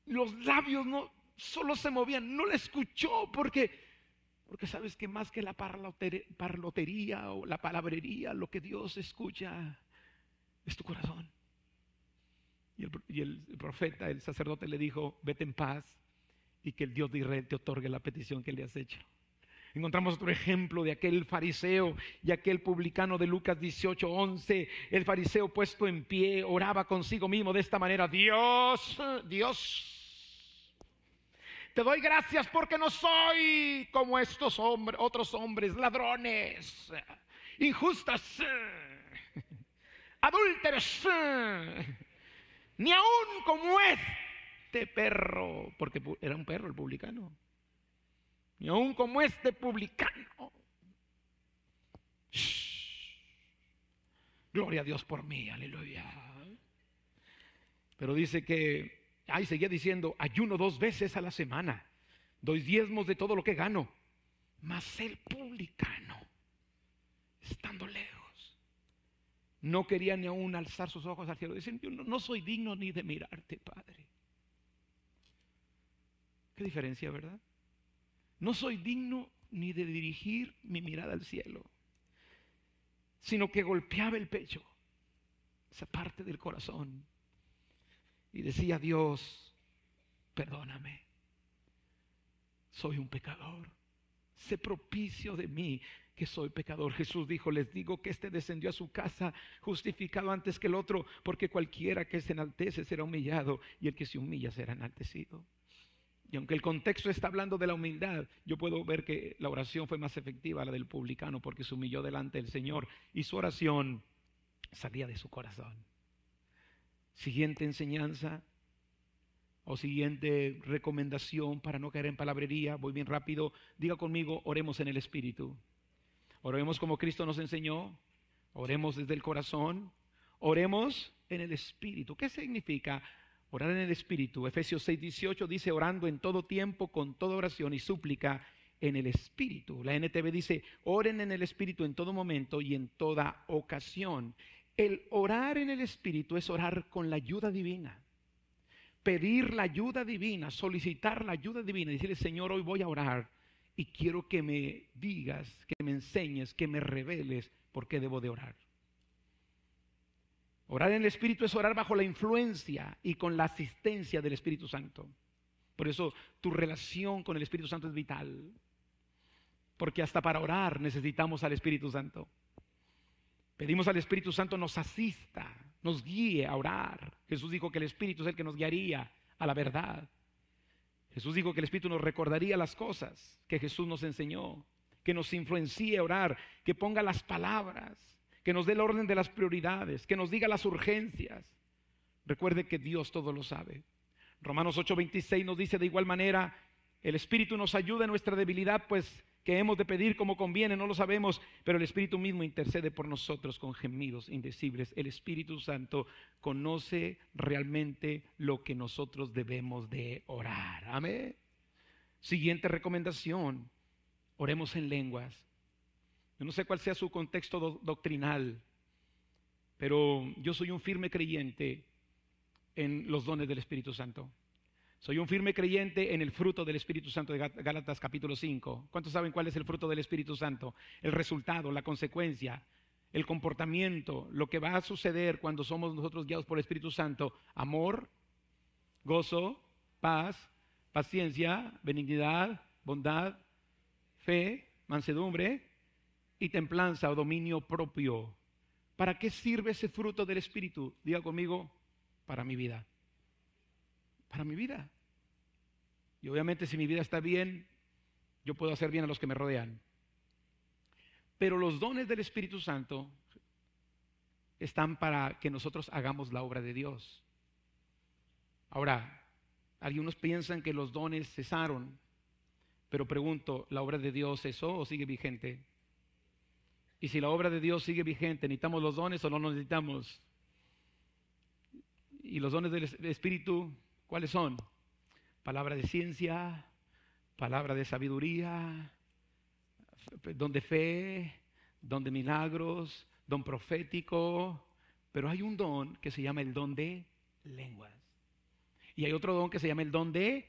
Los labios no, solo se movían, no le escuchó porque, porque sabes que más que la parlotería o la palabrería, lo que Dios escucha es tu corazón. Y el, profeta, el sacerdote le dijo, vete en paz y que el Dios de Israel te otorgue la petición que le has hecho. Encontramos otro ejemplo de aquel fariseo y aquel publicano de Lucas 18, 11. El fariseo puesto en pie oraba consigo mismo de esta manera, Dios, Dios, te doy gracias porque no soy como estos hombres, otros hombres, ladrones, injustas, adúlteros, ni aún como este perro, porque era un perro el publicano, ni aún como este publicano. Gloria a Dios por mí, aleluya. Pero dice que Ahí seguía diciendo, ayuno dos veces a la semana, doy diezmos de todo lo que gano. Mas el publicano, estando lejos, no quería ni aún alzar sus ojos al cielo. Dicen, yo no, soy digno ni de mirarte, Padre. Qué diferencia, ¿verdad? No soy digno ni de dirigir mi mirada al cielo, sino que golpeaba el pecho, esa parte del corazón y decía, Dios, perdóname, soy un pecador, sé propicio de mí que soy pecador. Jesús dijo, les digo que este descendió a su casa justificado antes que el otro, porque cualquiera que se enaltece será humillado y el que se humilla será enaltecido. Y aunque el contexto está hablando de la humildad, yo puedo ver que la oración fue más efectiva la del publicano porque se humilló delante del Señor y su oración salía de su corazón. Siguiente enseñanza o siguiente recomendación para no caer en palabrería. Voy bien rápido. Diga conmigo, oremos en el Espíritu. Oremos como Cristo nos enseñó. Oremos desde el corazón. Oremos en el Espíritu. ¿Qué significa orar en el Espíritu? Efesios 6, 18 dice orando en todo tiempo, con toda oración y súplica en el Espíritu. La NTV dice, oren en el Espíritu en todo momento y en toda ocasión. El orar en el Espíritu es orar con la ayuda divina. Pedir la ayuda divina, solicitar la ayuda divina decirle, Señor, hoy voy a orar y quiero que me digas, que me enseñes, que me reveles por qué debo de orar. Orar en el Espíritu es orar bajo la influencia y con la asistencia del Espíritu Santo. Por eso tu relación con el Espíritu Santo es vital. porque hasta para orar necesitamos al Espíritu Santo. Pedimos al Espíritu Santo nos asista, nos guíe a orar. Jesús dijo que el Espíritu es el que nos guiaría a la verdad. Jesús dijo que el Espíritu nos recordaría las cosas que Jesús nos enseñó, que nos influencie a orar, que ponga las palabras, que nos dé el orden de las prioridades, que nos diga las urgencias. Recuerde que Dios todo lo sabe. Romanos 8:26 nos dice de igual manera, el Espíritu nos ayuda en nuestra debilidad, pues que hemos de pedir como conviene, no lo sabemos, pero el Espíritu mismo intercede por nosotros con gemidos indecibles. El Espíritu Santo conoce realmente lo que nosotros debemos de orar. Amén. Siguiente recomendación, oremos en lenguas. Yo no sé cuál sea su contexto doctrinal, pero yo soy un firme creyente en los dones del Espíritu Santo. Soy un firme creyente en el fruto del Espíritu Santo de Gálatas capítulo 5. ¿Cuántos saben cuál es el fruto del Espíritu Santo? El resultado, la consecuencia, el comportamiento, lo que va a suceder cuando somos nosotros guiados por el Espíritu Santo. Amor, gozo, paz, paciencia, benignidad, bondad, fe, mansedumbre y templanza o dominio propio. ¿Para qué sirve ese fruto del Espíritu? Diga conmigo, para mi vida para mi vida. Y obviamente si mi vida está bien, yo puedo hacer bien a los que me rodean. Pero los dones del Espíritu Santo están para que nosotros hagamos la obra de Dios. Ahora, algunos piensan que los dones cesaron, pero pregunto, ¿la obra de Dios cesó o sigue vigente? Y si la obra de Dios sigue vigente, ¿necesitamos los dones o no los necesitamos? Y los dones del Espíritu ¿Cuáles son? Palabra de ciencia, palabra de sabiduría, don de fe, don de milagros, don profético, pero hay un don que se llama el don de lenguas. Y hay otro don que se llama el don de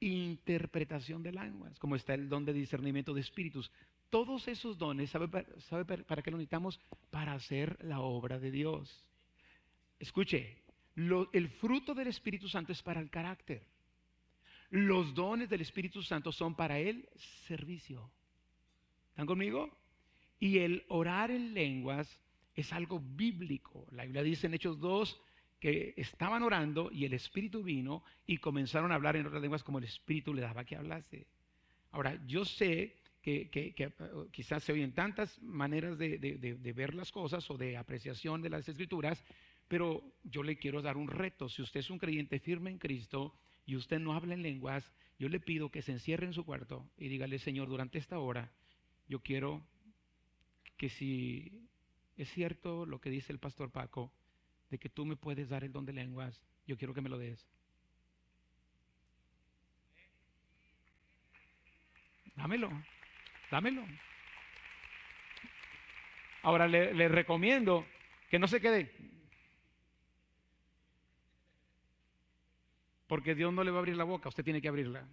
interpretación de lenguas, como está el don de discernimiento de espíritus. Todos esos dones, ¿sabe, para qué lo necesitamos? Para hacer la obra de Dios. Escuche, el fruto del Espíritu Santo es para el carácter. Los dones del Espíritu Santo son para el servicio. ¿Están conmigo? Y el orar en lenguas es algo bíblico. La Biblia dice en Hechos 2 que estaban orando y el Espíritu vino y comenzaron a hablar en otras lenguas como el Espíritu le daba que hablase. Ahora, yo sé que, uh, quizás se oyen tantas maneras de ver las cosas o de apreciación de las escrituras pero yo le quiero dar un reto. Si usted es un creyente firme en Cristo y usted no habla en lenguas, yo le pido que se encierre en su cuarto y dígale, Señor, durante esta hora, yo quiero que si es cierto lo que dice el pastor Paco, de que tú me puedes dar el don de lenguas, yo quiero que me lo des. Dámelo, dámelo. Ahora le, le recomiendo que no se quede, Porque Dios no le va a abrir la boca, usted tiene que abrirla.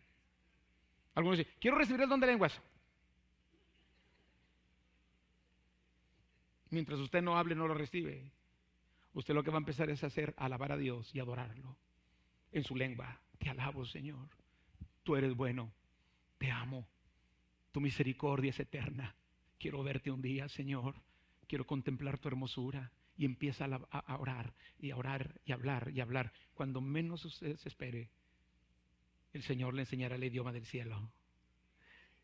Algunos dicen, quiero recibir el don de lenguas. Mientras usted no hable, no lo recibe. Usted lo que va a empezar es hacer, alabar a Dios y adorarlo en su lengua. Te alabo, Señor. Tú eres bueno. Te amo. Tu misericordia es eterna. Quiero verte un día, Señor. Quiero contemplar tu hermosura y empieza a, orar y a orar y a hablar y a hablar. Cuando menos usted se espere, el Señor le enseñará el idioma del cielo.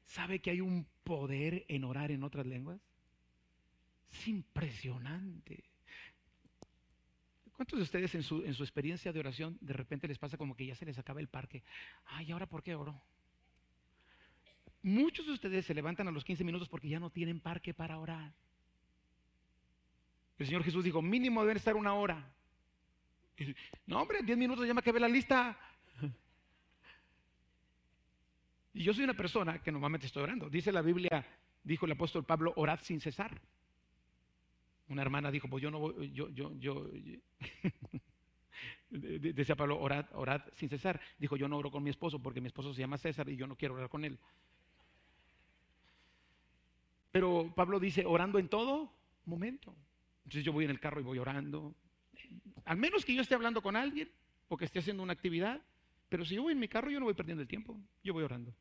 ¿Sabe que hay un poder en orar en otras lenguas? Es impresionante. ¿Cuántos de ustedes en su, en su experiencia de oración de repente les pasa como que ya se les acaba el parque? Ay, ¿ahora por qué oro? Muchos de ustedes se levantan a los 15 minutos porque ya no tienen parque para orar. El Señor Jesús dijo, mínimo deben estar una hora. no, hombre, diez minutos ya me acabé la lista. Y yo soy una persona que normalmente estoy orando. Dice la Biblia, dijo el apóstol Pablo, orad sin cesar. Una hermana dijo, pues yo no voy, yo, yo, yo, [laughs] decía Pablo, orad, orad sin cesar. Dijo, yo no oro con mi esposo porque mi esposo se llama César y yo no quiero orar con él. Pero Pablo dice, orando en todo momento. Entonces yo voy en el carro y voy orando. Al menos que yo esté hablando con alguien o que esté haciendo una actividad. Pero si yo voy en mi carro, yo no voy perdiendo el tiempo. Yo voy orando.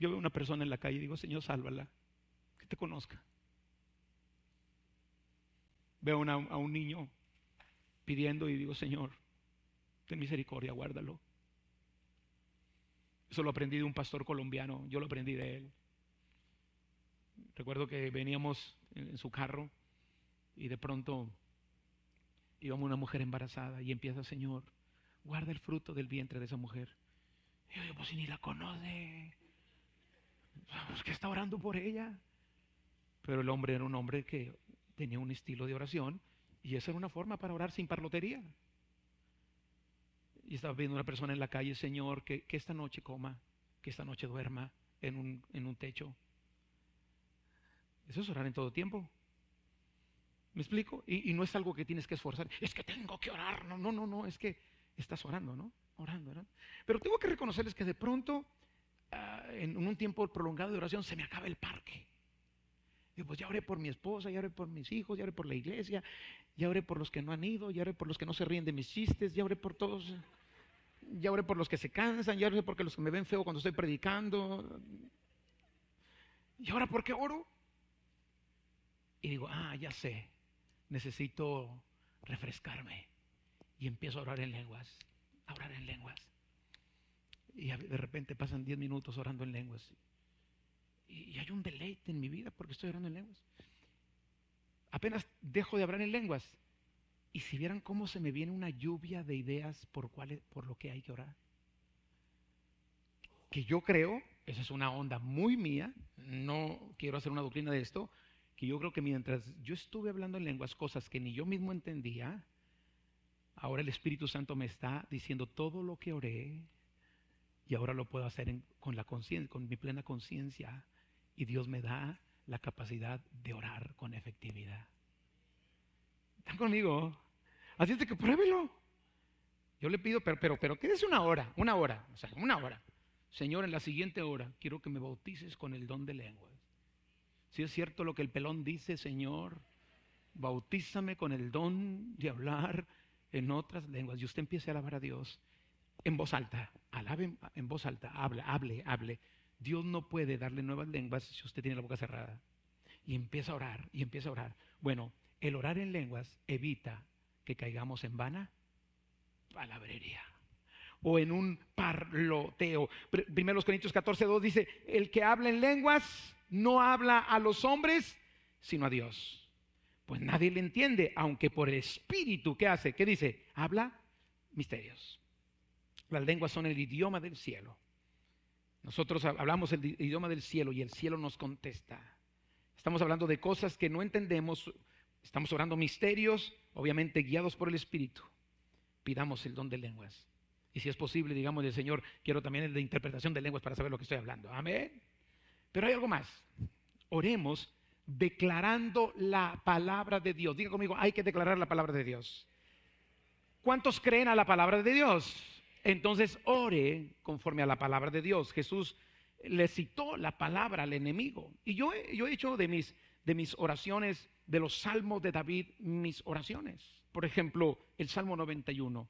Yo veo una persona en la calle y digo, Señor, sálvala, que te conozca. Veo a un niño pidiendo y digo, Señor, ten misericordia, guárdalo. Eso lo aprendí de un pastor colombiano, yo lo aprendí de él. Recuerdo que veníamos en su carro y de pronto íbamos una mujer embarazada y empieza, Señor, guarda el fruto del vientre de esa mujer. Y yo pues si ni la conoce, pues que está orando por ella. Pero el hombre era un hombre que tenía un estilo de oración y esa era una forma para orar sin parlotería. Y estaba viendo una persona en la calle, Señor, que, esta noche coma, que esta noche duerma en un, en un techo. Eso es orar en todo tiempo. ¿Me explico? Y, no es algo que tienes que esforzar. Es que tengo que orar. No, no, no, no. Es que estás orando, ¿no? Orando, ¿verdad? Pero tengo que reconocerles que de pronto, ah, en un tiempo prolongado de oración, se me acaba el parque. Y pues ya oré por mi esposa, ya oré por mis hijos, ya oré por la iglesia, ya oré por los que no han ido, ya oré por los que no se ríen de mis chistes, ya oré por todos, ya oré por los que se cansan, ya oré por los que me ven feo cuando estoy predicando. ¿Y ahora por qué oro? Y digo, ah, ya sé, necesito refrescarme. Y empiezo a orar en lenguas, a orar en lenguas. Y de repente pasan 10 minutos orando en lenguas. Y hay un deleite en mi vida porque estoy orando en lenguas. Apenas dejo de hablar en lenguas. Y si vieran cómo se me viene una lluvia de ideas por, cuál, por lo que hay que orar. Que yo creo, esa es una onda muy mía, no quiero hacer una doctrina de esto, que yo creo que mientras yo estuve hablando en lenguas cosas que ni yo mismo entendía, ahora el Espíritu Santo me está diciendo todo lo que oré y ahora lo puedo hacer con la conciencia, con mi plena conciencia y Dios me da la capacidad de orar con efectividad. ¿Están conmigo? Así es que pruébelo. Yo le pido, pero, pero, pero quédese una hora, una hora, o sea, una hora. Señor, en la siguiente hora quiero que me bautices con el don de lenguas. Si es cierto lo que el pelón dice, Señor, bautízame con el don de hablar en otras lenguas. Y usted empiece a alabar a Dios en voz alta, alabe en voz alta, hable, hable, hable. Dios no puede darle nuevas lenguas si usted tiene la boca cerrada. Y empieza a orar, y empieza a orar. Bueno, el orar en lenguas evita que caigamos en vana palabrería o en un parloteo. Primero Corintios 14, 2 dice, el que habla en lenguas no habla a los hombres, sino a Dios. Pues nadie le entiende, aunque por el Espíritu, ¿qué hace? ¿Qué dice? Habla misterios. Las lenguas son el idioma del cielo. Nosotros hablamos el idioma del cielo y el cielo nos contesta. Estamos hablando de cosas que no entendemos. Estamos orando misterios, obviamente guiados por el Espíritu. Pidamos el don de lenguas. Y si es posible, digamos, el Señor, quiero también el de interpretación de lenguas para saber lo que estoy hablando. Amén. Pero hay algo más. Oremos declarando la palabra de Dios. Diga conmigo, hay que declarar la palabra de Dios. ¿Cuántos creen a la palabra de Dios? Entonces ore conforme a la palabra de Dios. Jesús le citó la palabra al enemigo. Y yo, yo he hecho de mis, de mis oraciones, de los salmos de David, mis oraciones. Por ejemplo, el Salmo 91.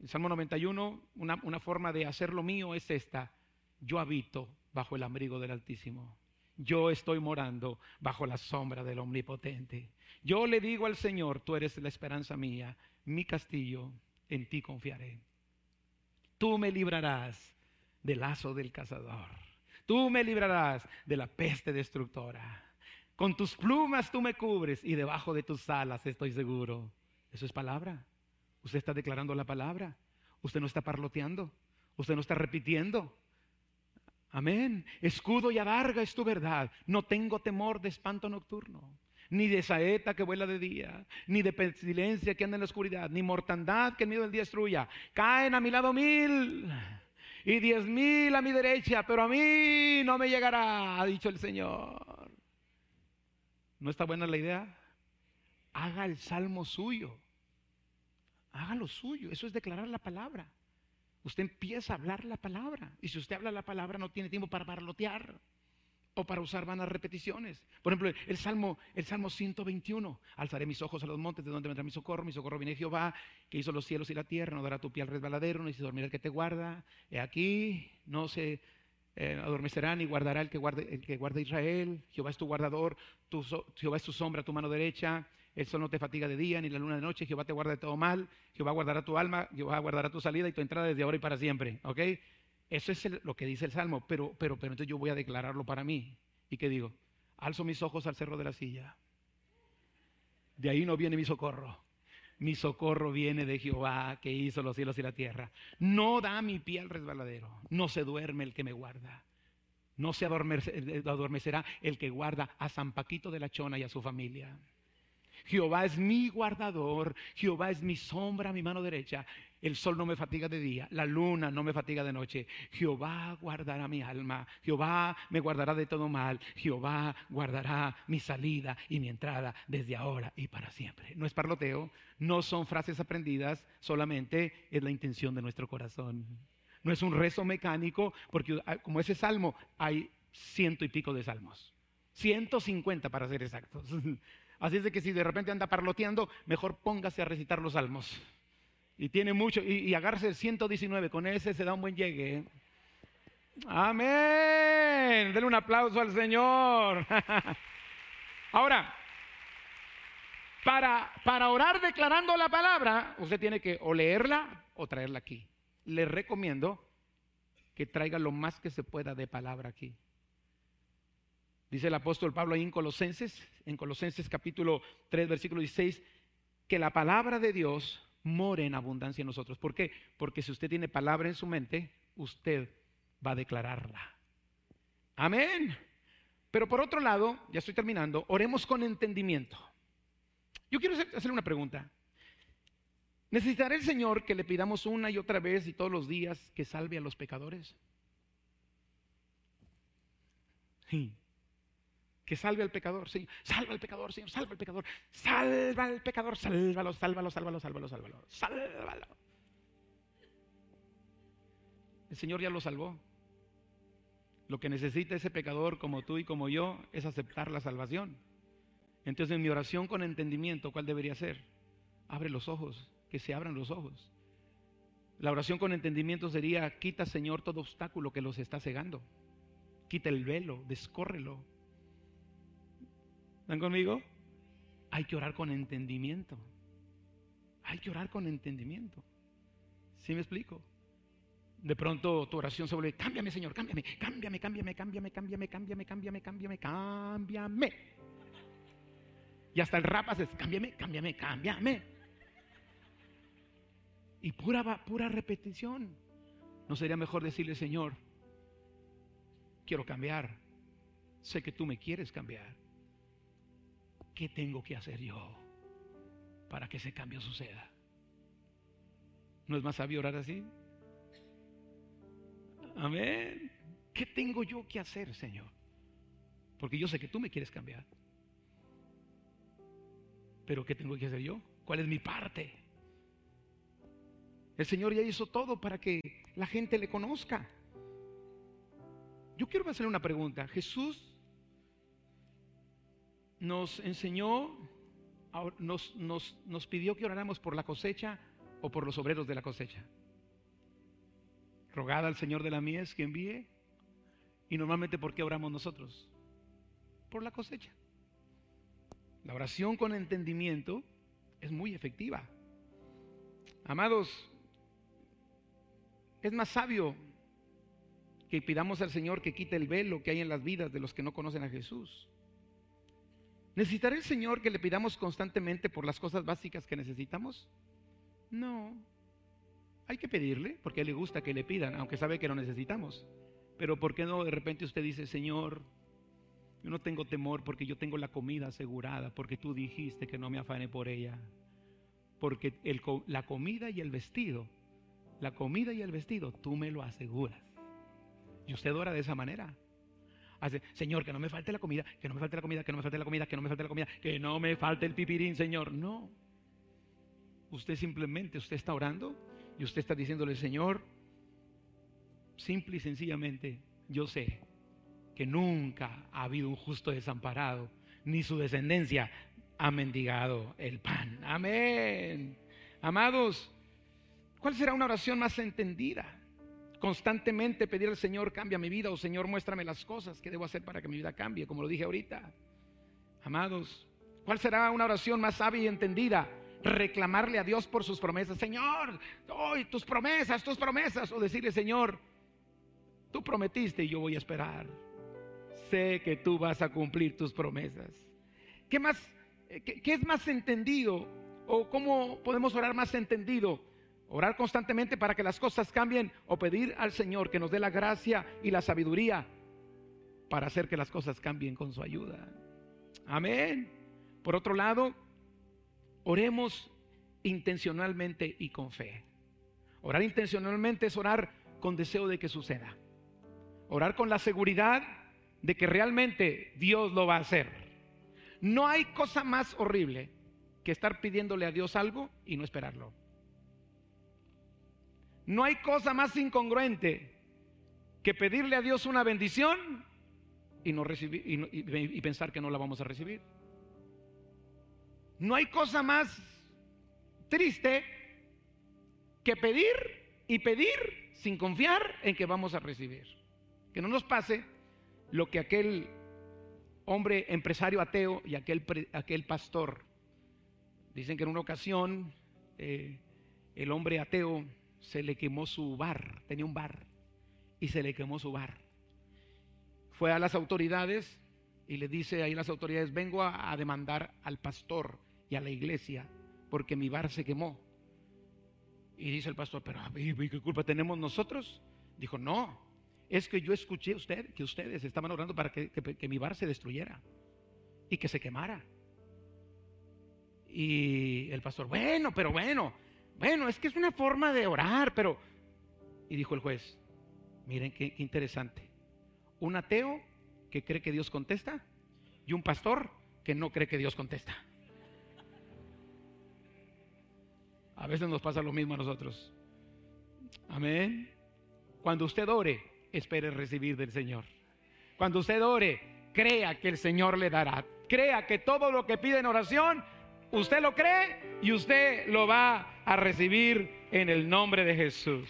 El Salmo 91, una, una forma de hacerlo mío es esta. Yo habito bajo el abrigo del Altísimo. Yo estoy morando bajo la sombra del Omnipotente. Yo le digo al Señor, tú eres la esperanza mía, mi castillo, en ti confiaré. Tú me librarás del lazo del cazador. Tú me librarás de la peste destructora. Con tus plumas tú me cubres y debajo de tus alas estoy seguro. Eso es palabra. Usted está declarando la palabra. Usted no está parloteando. Usted no está repitiendo. Amén. Escudo y adarga es tu verdad. No tengo temor de espanto nocturno ni de saeta que vuela de día, ni de pestilencia que anda en la oscuridad, ni mortandad que en medio del día destruya. Caen a mi lado mil y diez mil a mi derecha, pero a mí no me llegará, ha dicho el Señor. ¿No está buena la idea? Haga el salmo suyo. Haga lo suyo. Eso es declarar la palabra. Usted empieza a hablar la palabra. Y si usted habla la palabra, no tiene tiempo para parlotear o para usar vanas repeticiones. Por ejemplo, el Salmo, el Salmo 121, alzaré mis ojos a los montes de donde vendrá mi socorro, mi socorro viene de Jehová, que hizo los cielos y la tierra, no dará tu pie al resbaladero, no dice dormir el que te guarda. He aquí, no se eh, adormecerán y guardará el que guarde, el que guarda Israel. Jehová es tu guardador, tu, Jehová es tu sombra, tu mano derecha. El sol no te fatiga de día, ni la luna de noche. Jehová te guarda de todo mal. Jehová guardará tu alma, Jehová guardará tu salida y tu entrada desde ahora y para siempre. ¿Ok? Eso es lo que dice el Salmo, pero, pero, pero entonces yo voy a declararlo para mí. ¿Y qué digo? Alzo mis ojos al cerro de la silla. De ahí no viene mi socorro. Mi socorro viene de Jehová que hizo los cielos y la tierra. No da mi pie al resbaladero. No se duerme el que me guarda. No se adormecerá el que guarda a San Paquito de la Chona y a su familia. Jehová es mi guardador, Jehová es mi sombra, mi mano derecha. El sol no me fatiga de día, la luna no me fatiga de noche. Jehová guardará mi alma, Jehová me guardará de todo mal, Jehová guardará mi salida y mi entrada desde ahora y para siempre. No es parloteo, no son frases aprendidas, solamente es la intención de nuestro corazón. No es un rezo mecánico, porque ah, como ese salmo hay ciento y pico de salmos. 150 para ser exactos. [laughs] Así es de que si de repente anda parloteando, mejor póngase a recitar los salmos. Y tiene mucho, y, y agárrese el 119, con ese se da un buen llegue. ¿eh? Amén. Denle un aplauso al Señor. [laughs] Ahora, para, para orar declarando la palabra, usted tiene que o leerla o traerla aquí. Le recomiendo que traiga lo más que se pueda de palabra aquí. Dice el apóstol Pablo ahí en Colosenses, en Colosenses capítulo 3, versículo 16, que la palabra de Dios more en abundancia en nosotros. ¿Por qué? Porque si usted tiene palabra en su mente, usted va a declararla. Amén. Pero por otro lado, ya estoy terminando, oremos con entendimiento. Yo quiero hacerle una pregunta. ¿Necesitará el Señor que le pidamos una y otra vez y todos los días que salve a los pecadores? Sí que salve al pecador, Señor. Salva al pecador, Señor, salva al pecador. Salva al pecador, sálvalo, sálvalo, sálvalo, sálvalo, sálvalo. Sálvalo. El Señor ya lo salvó. Lo que necesita ese pecador como tú y como yo es aceptar la salvación. Entonces en mi oración con entendimiento, ¿cuál debería ser? Abre los ojos, que se abran los ojos. La oración con entendimiento sería, quita Señor todo obstáculo que los está cegando. Quita el velo, descórrelo ¿Están conmigo? Hay que orar con entendimiento. Hay que orar con entendimiento. ¿Sí me explico? De pronto tu oración vuelve, cámbiame Señor, cámbiame, cámbiame, cámbiame, cámbiame, cámbiame, cámbiame, cámbiame, cámbiame, cámbiame. Y hasta el rap haces, cámbiame, cámbiame, cámbiame. Y pura, pura repetición. ¿No sería mejor decirle, Señor, quiero cambiar? Sé que tú me quieres cambiar. ¿Qué tengo que hacer yo para que ese cambio suceda? ¿No es más sabio orar así? Amén. ¿Qué tengo yo que hacer, Señor? Porque yo sé que tú me quieres cambiar. Pero ¿qué tengo que hacer yo? ¿Cuál es mi parte? El Señor ya hizo todo para que la gente le conozca. Yo quiero hacerle una pregunta. Jesús nos enseñó, nos, nos, pidió que oráramos por la cosecha o por los obreros de la cosecha. Rogada al Señor de la mies que envíe. Y normalmente, ¿por qué oramos nosotros? Por la cosecha. La oración con entendimiento es muy efectiva. Amados, es más sabio que pidamos al Señor que quite el velo que hay en las vidas de los que no conocen a Jesús. ¿Necesitará el Señor que le pidamos constantemente por las cosas básicas que necesitamos? No. Hay que pedirle, porque a él le gusta que le pidan, aunque sabe que lo necesitamos. Pero ¿por qué no de repente usted dice, Señor, yo no tengo temor porque yo tengo la comida asegurada, porque tú dijiste que no me afane por ella? Porque la comida y el vestido, la comida y el vestido, tú me lo aseguras. Y usted ora de esa manera. Señor, que no me falte la comida, que no me falte la comida, que no me falte la comida, que no me falte la comida, que no me falte el pipirín, Señor. No. Usted simplemente, usted está orando y usted está diciéndole, Señor, simple y sencillamente, yo sé que nunca ha habido un justo desamparado, ni su descendencia ha mendigado el pan. Amén. Amados, ¿cuál será una oración más entendida? Constantemente pedir al Señor, cambia mi vida, o Señor, muéstrame las cosas que debo hacer para que mi vida cambie, como lo dije ahorita. Amados, ¿cuál será una oración más sabia y entendida? Reclamarle a Dios por sus promesas. Señor, hoy tus promesas, tus promesas. O decirle, Señor, tú prometiste y yo voy a esperar. Sé que tú vas a cumplir tus promesas. ¿Qué más? ¿Qué, qué es más entendido? ¿O cómo podemos orar más entendido? Orar constantemente para que las cosas cambien o pedir al Señor que nos dé la gracia y la sabiduría para hacer que las cosas cambien con su ayuda. Amén. Por otro lado, oremos intencionalmente y con fe. Orar intencionalmente es orar con deseo de que suceda. Orar con la seguridad de que realmente Dios lo va a hacer. No hay cosa más horrible que estar pidiéndole a Dios algo y no esperarlo. No hay cosa más incongruente que pedirle a Dios una bendición y, no recibir, y, pensar que no la vamos a recibir. No hay cosa más triste que pedir y pedir sin confiar en que vamos a recibir. Que no nos pase lo que aquel hombre empresario ateo y aquel, aquel pastor. Dicen que en una ocasión eh, el hombre ateo se le quemó su bar, tenía un bar, y se le quemó su bar. Fue a las autoridades y le dice ahí las autoridades, vengo a, demandar al pastor y a la iglesia porque mi bar se quemó. Y dice el pastor, pero ¿qué culpa tenemos nosotros? Dijo, no, es que yo escuché usted que ustedes estaban orando para que, que mi bar se destruyera y que se quemara. Y el pastor, bueno, pero bueno, bueno, es que es una forma de orar, pero... Y dijo el juez, miren qué, interesante. Un ateo que cree que Dios contesta y un pastor que no cree que Dios contesta. A veces nos pasa lo mismo a nosotros. Amén. Cuando usted ore, espere recibir del Señor. Cuando usted ore, crea que el Señor le dará. Crea que todo lo que pide en oración, usted lo cree y usted lo va a recibir en el nombre de Jesús.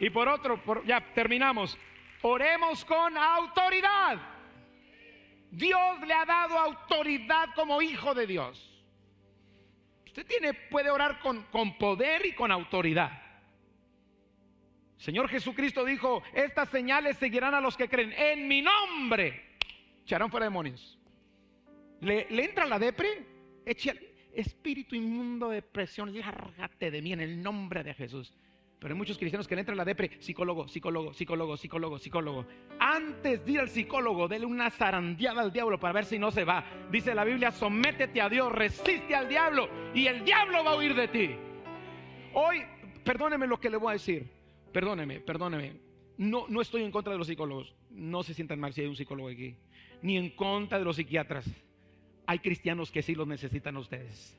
Y por otro, ya terminamos. Oremos con autoridad. Dios le ha dado autoridad como hijo de Dios. Usted tiene, puede orar con, con poder y con autoridad. Señor Jesucristo dijo, estas señales seguirán a los que creen en mi nombre. Echarán fuera demonios. ¿Le, le entra la depre? Eche, espíritu inmundo, depresión, lárgate de mí en el nombre de Jesús. Pero hay muchos cristianos que le entran la depre, psicólogo, psicólogo, psicólogo, psicólogo, psicólogo. Antes de ir al psicólogo, dele una zarandeada al diablo para ver si no se va. Dice la Biblia, sométete a Dios, resiste al diablo y el diablo va a huir de ti. Hoy, perdóneme lo que le voy a decir. Perdóneme, perdóneme. No, no estoy en contra de los psicólogos. No se sientan mal si hay un psicólogo aquí. Ni en contra de los psiquiatras hay cristianos que sí los necesitan ustedes.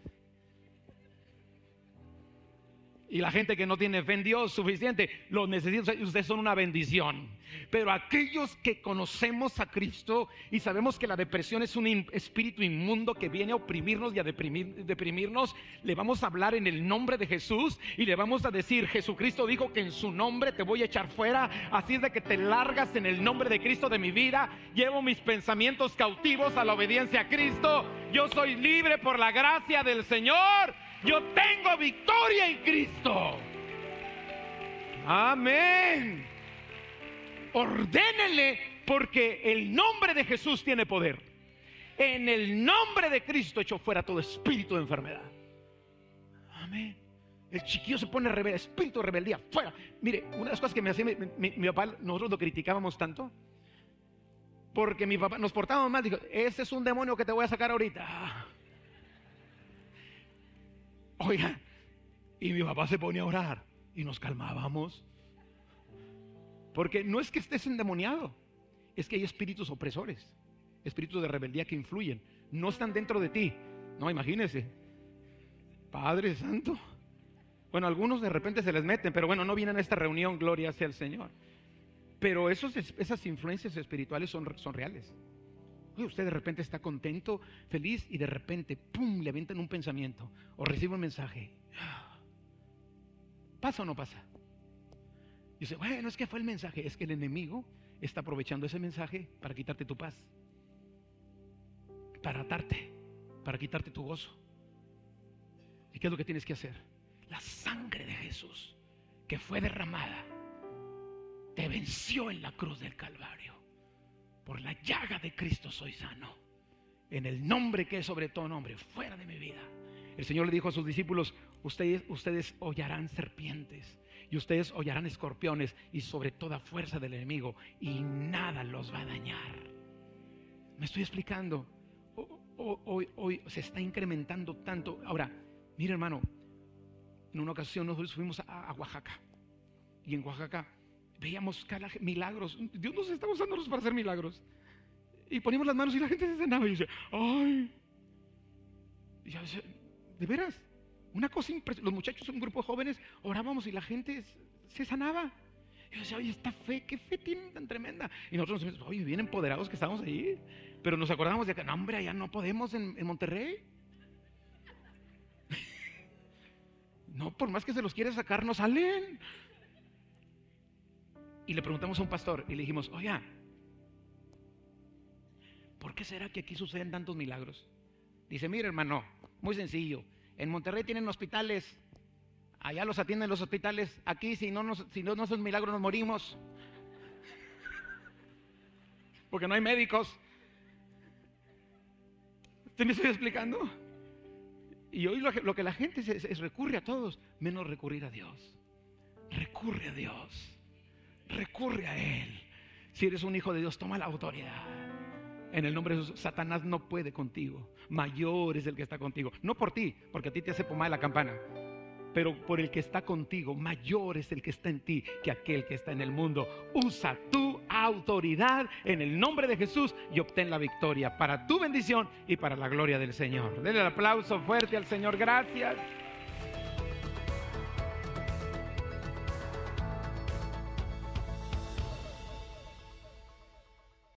Y la gente que no tiene fe en Dios suficiente, los necesita. Ustedes son una bendición. Pero aquellos que conocemos a Cristo y sabemos que la depresión es un espíritu inmundo que viene a oprimirnos y a deprimirnos, le vamos a hablar en el nombre de Jesús y le vamos a decir, Jesucristo dijo que en su nombre te voy a echar fuera. Así es de que te largas en el nombre de Cristo de mi vida. Llevo mis pensamientos cautivos a la obediencia a Cristo. Yo soy libre por la gracia del Señor yo tengo victoria en Cristo. Amén. Ordénenle porque el nombre de Jesús tiene poder. En el nombre de Cristo echó fuera todo espíritu de enfermedad. Amén. El chiquillo se pone rebelde, espíritu de rebeldía, fuera. Mire, una de las cosas que me hacía mi, papá, nosotros lo criticábamos tanto, porque mi papá nos portábamos mal, dijo, ese es un demonio que te voy a sacar ahorita. Oiga, y mi papá se ponía a orar y nos calmábamos. Porque no es que estés endemoniado, es que hay espíritus opresores, espíritus de rebeldía que influyen. No están dentro de ti. No, imagínese. Padre Santo. Bueno, algunos de repente se les meten, pero bueno, no vienen a esta reunión, gloria sea el Señor. Pero esos, esas influencias espirituales son, son reales usted de repente está contento, feliz y de repente, ¡pum!, le avientan un pensamiento o recibe un mensaje. ¿Pasa o no pasa? Y dice, bueno, es que fue el mensaje. Es que el enemigo está aprovechando ese mensaje para quitarte tu paz, para atarte, para quitarte tu gozo. ¿Y qué es lo que tienes que hacer? La sangre de Jesús que fue derramada te venció en la cruz del Calvario. Por la llaga de Cristo soy sano. En el nombre que es sobre todo nombre, fuera de mi vida. El Señor le dijo a sus discípulos, ustedes, ustedes hollarán serpientes y ustedes hollarán escorpiones y sobre toda fuerza del enemigo y nada los va a dañar. Me estoy explicando. Hoy, hoy se está incrementando tanto. Ahora, mire hermano, en una ocasión nosotros fuimos a, Oaxaca y en Oaxaca veíamos milagros. Dios nos está usándonos para hacer milagros. Y poníamos las manos y la gente se sanaba y dice, ay. Y yo decía, ¿de veras? Una cosa impresionante. Los muchachos, un grupo de jóvenes, orábamos y la gente se sanaba. Y yo decía, oye, esta fe, ¿qué fe tienen tan tremenda? Y nosotros nos oye, bien empoderados que estamos ahí. Pero nos acordamos de que, no, hombre, allá no podemos en, en Monterrey. [laughs] no, por más que se los quiere sacar, no salen. Y le preguntamos a un pastor y le dijimos, oye, ¿por qué será que aquí suceden tantos milagros? Dice, mire hermano, muy sencillo. En Monterrey tienen hospitales, allá los atienden los hospitales, aquí si no, nos, si no, no milagros nos morimos. Porque no hay médicos. ¿Te me estoy explicando? Y hoy lo que, la gente es, recurre a todos, menos recurrir a Dios. Recurre a Dios. Recurre a Él. Si eres un hijo de Dios, toma la autoridad. En el nombre de Jesús, Satanás no puede contigo. Mayor es el que está contigo. No por ti, porque a ti te hace pomar la campana. Pero por el que está contigo, mayor es el que está en ti que aquel que está en el mundo. Usa tu autoridad en el nombre de Jesús y obtén la victoria para tu bendición y para la gloria del Señor. Denle el aplauso fuerte al Señor. Gracias.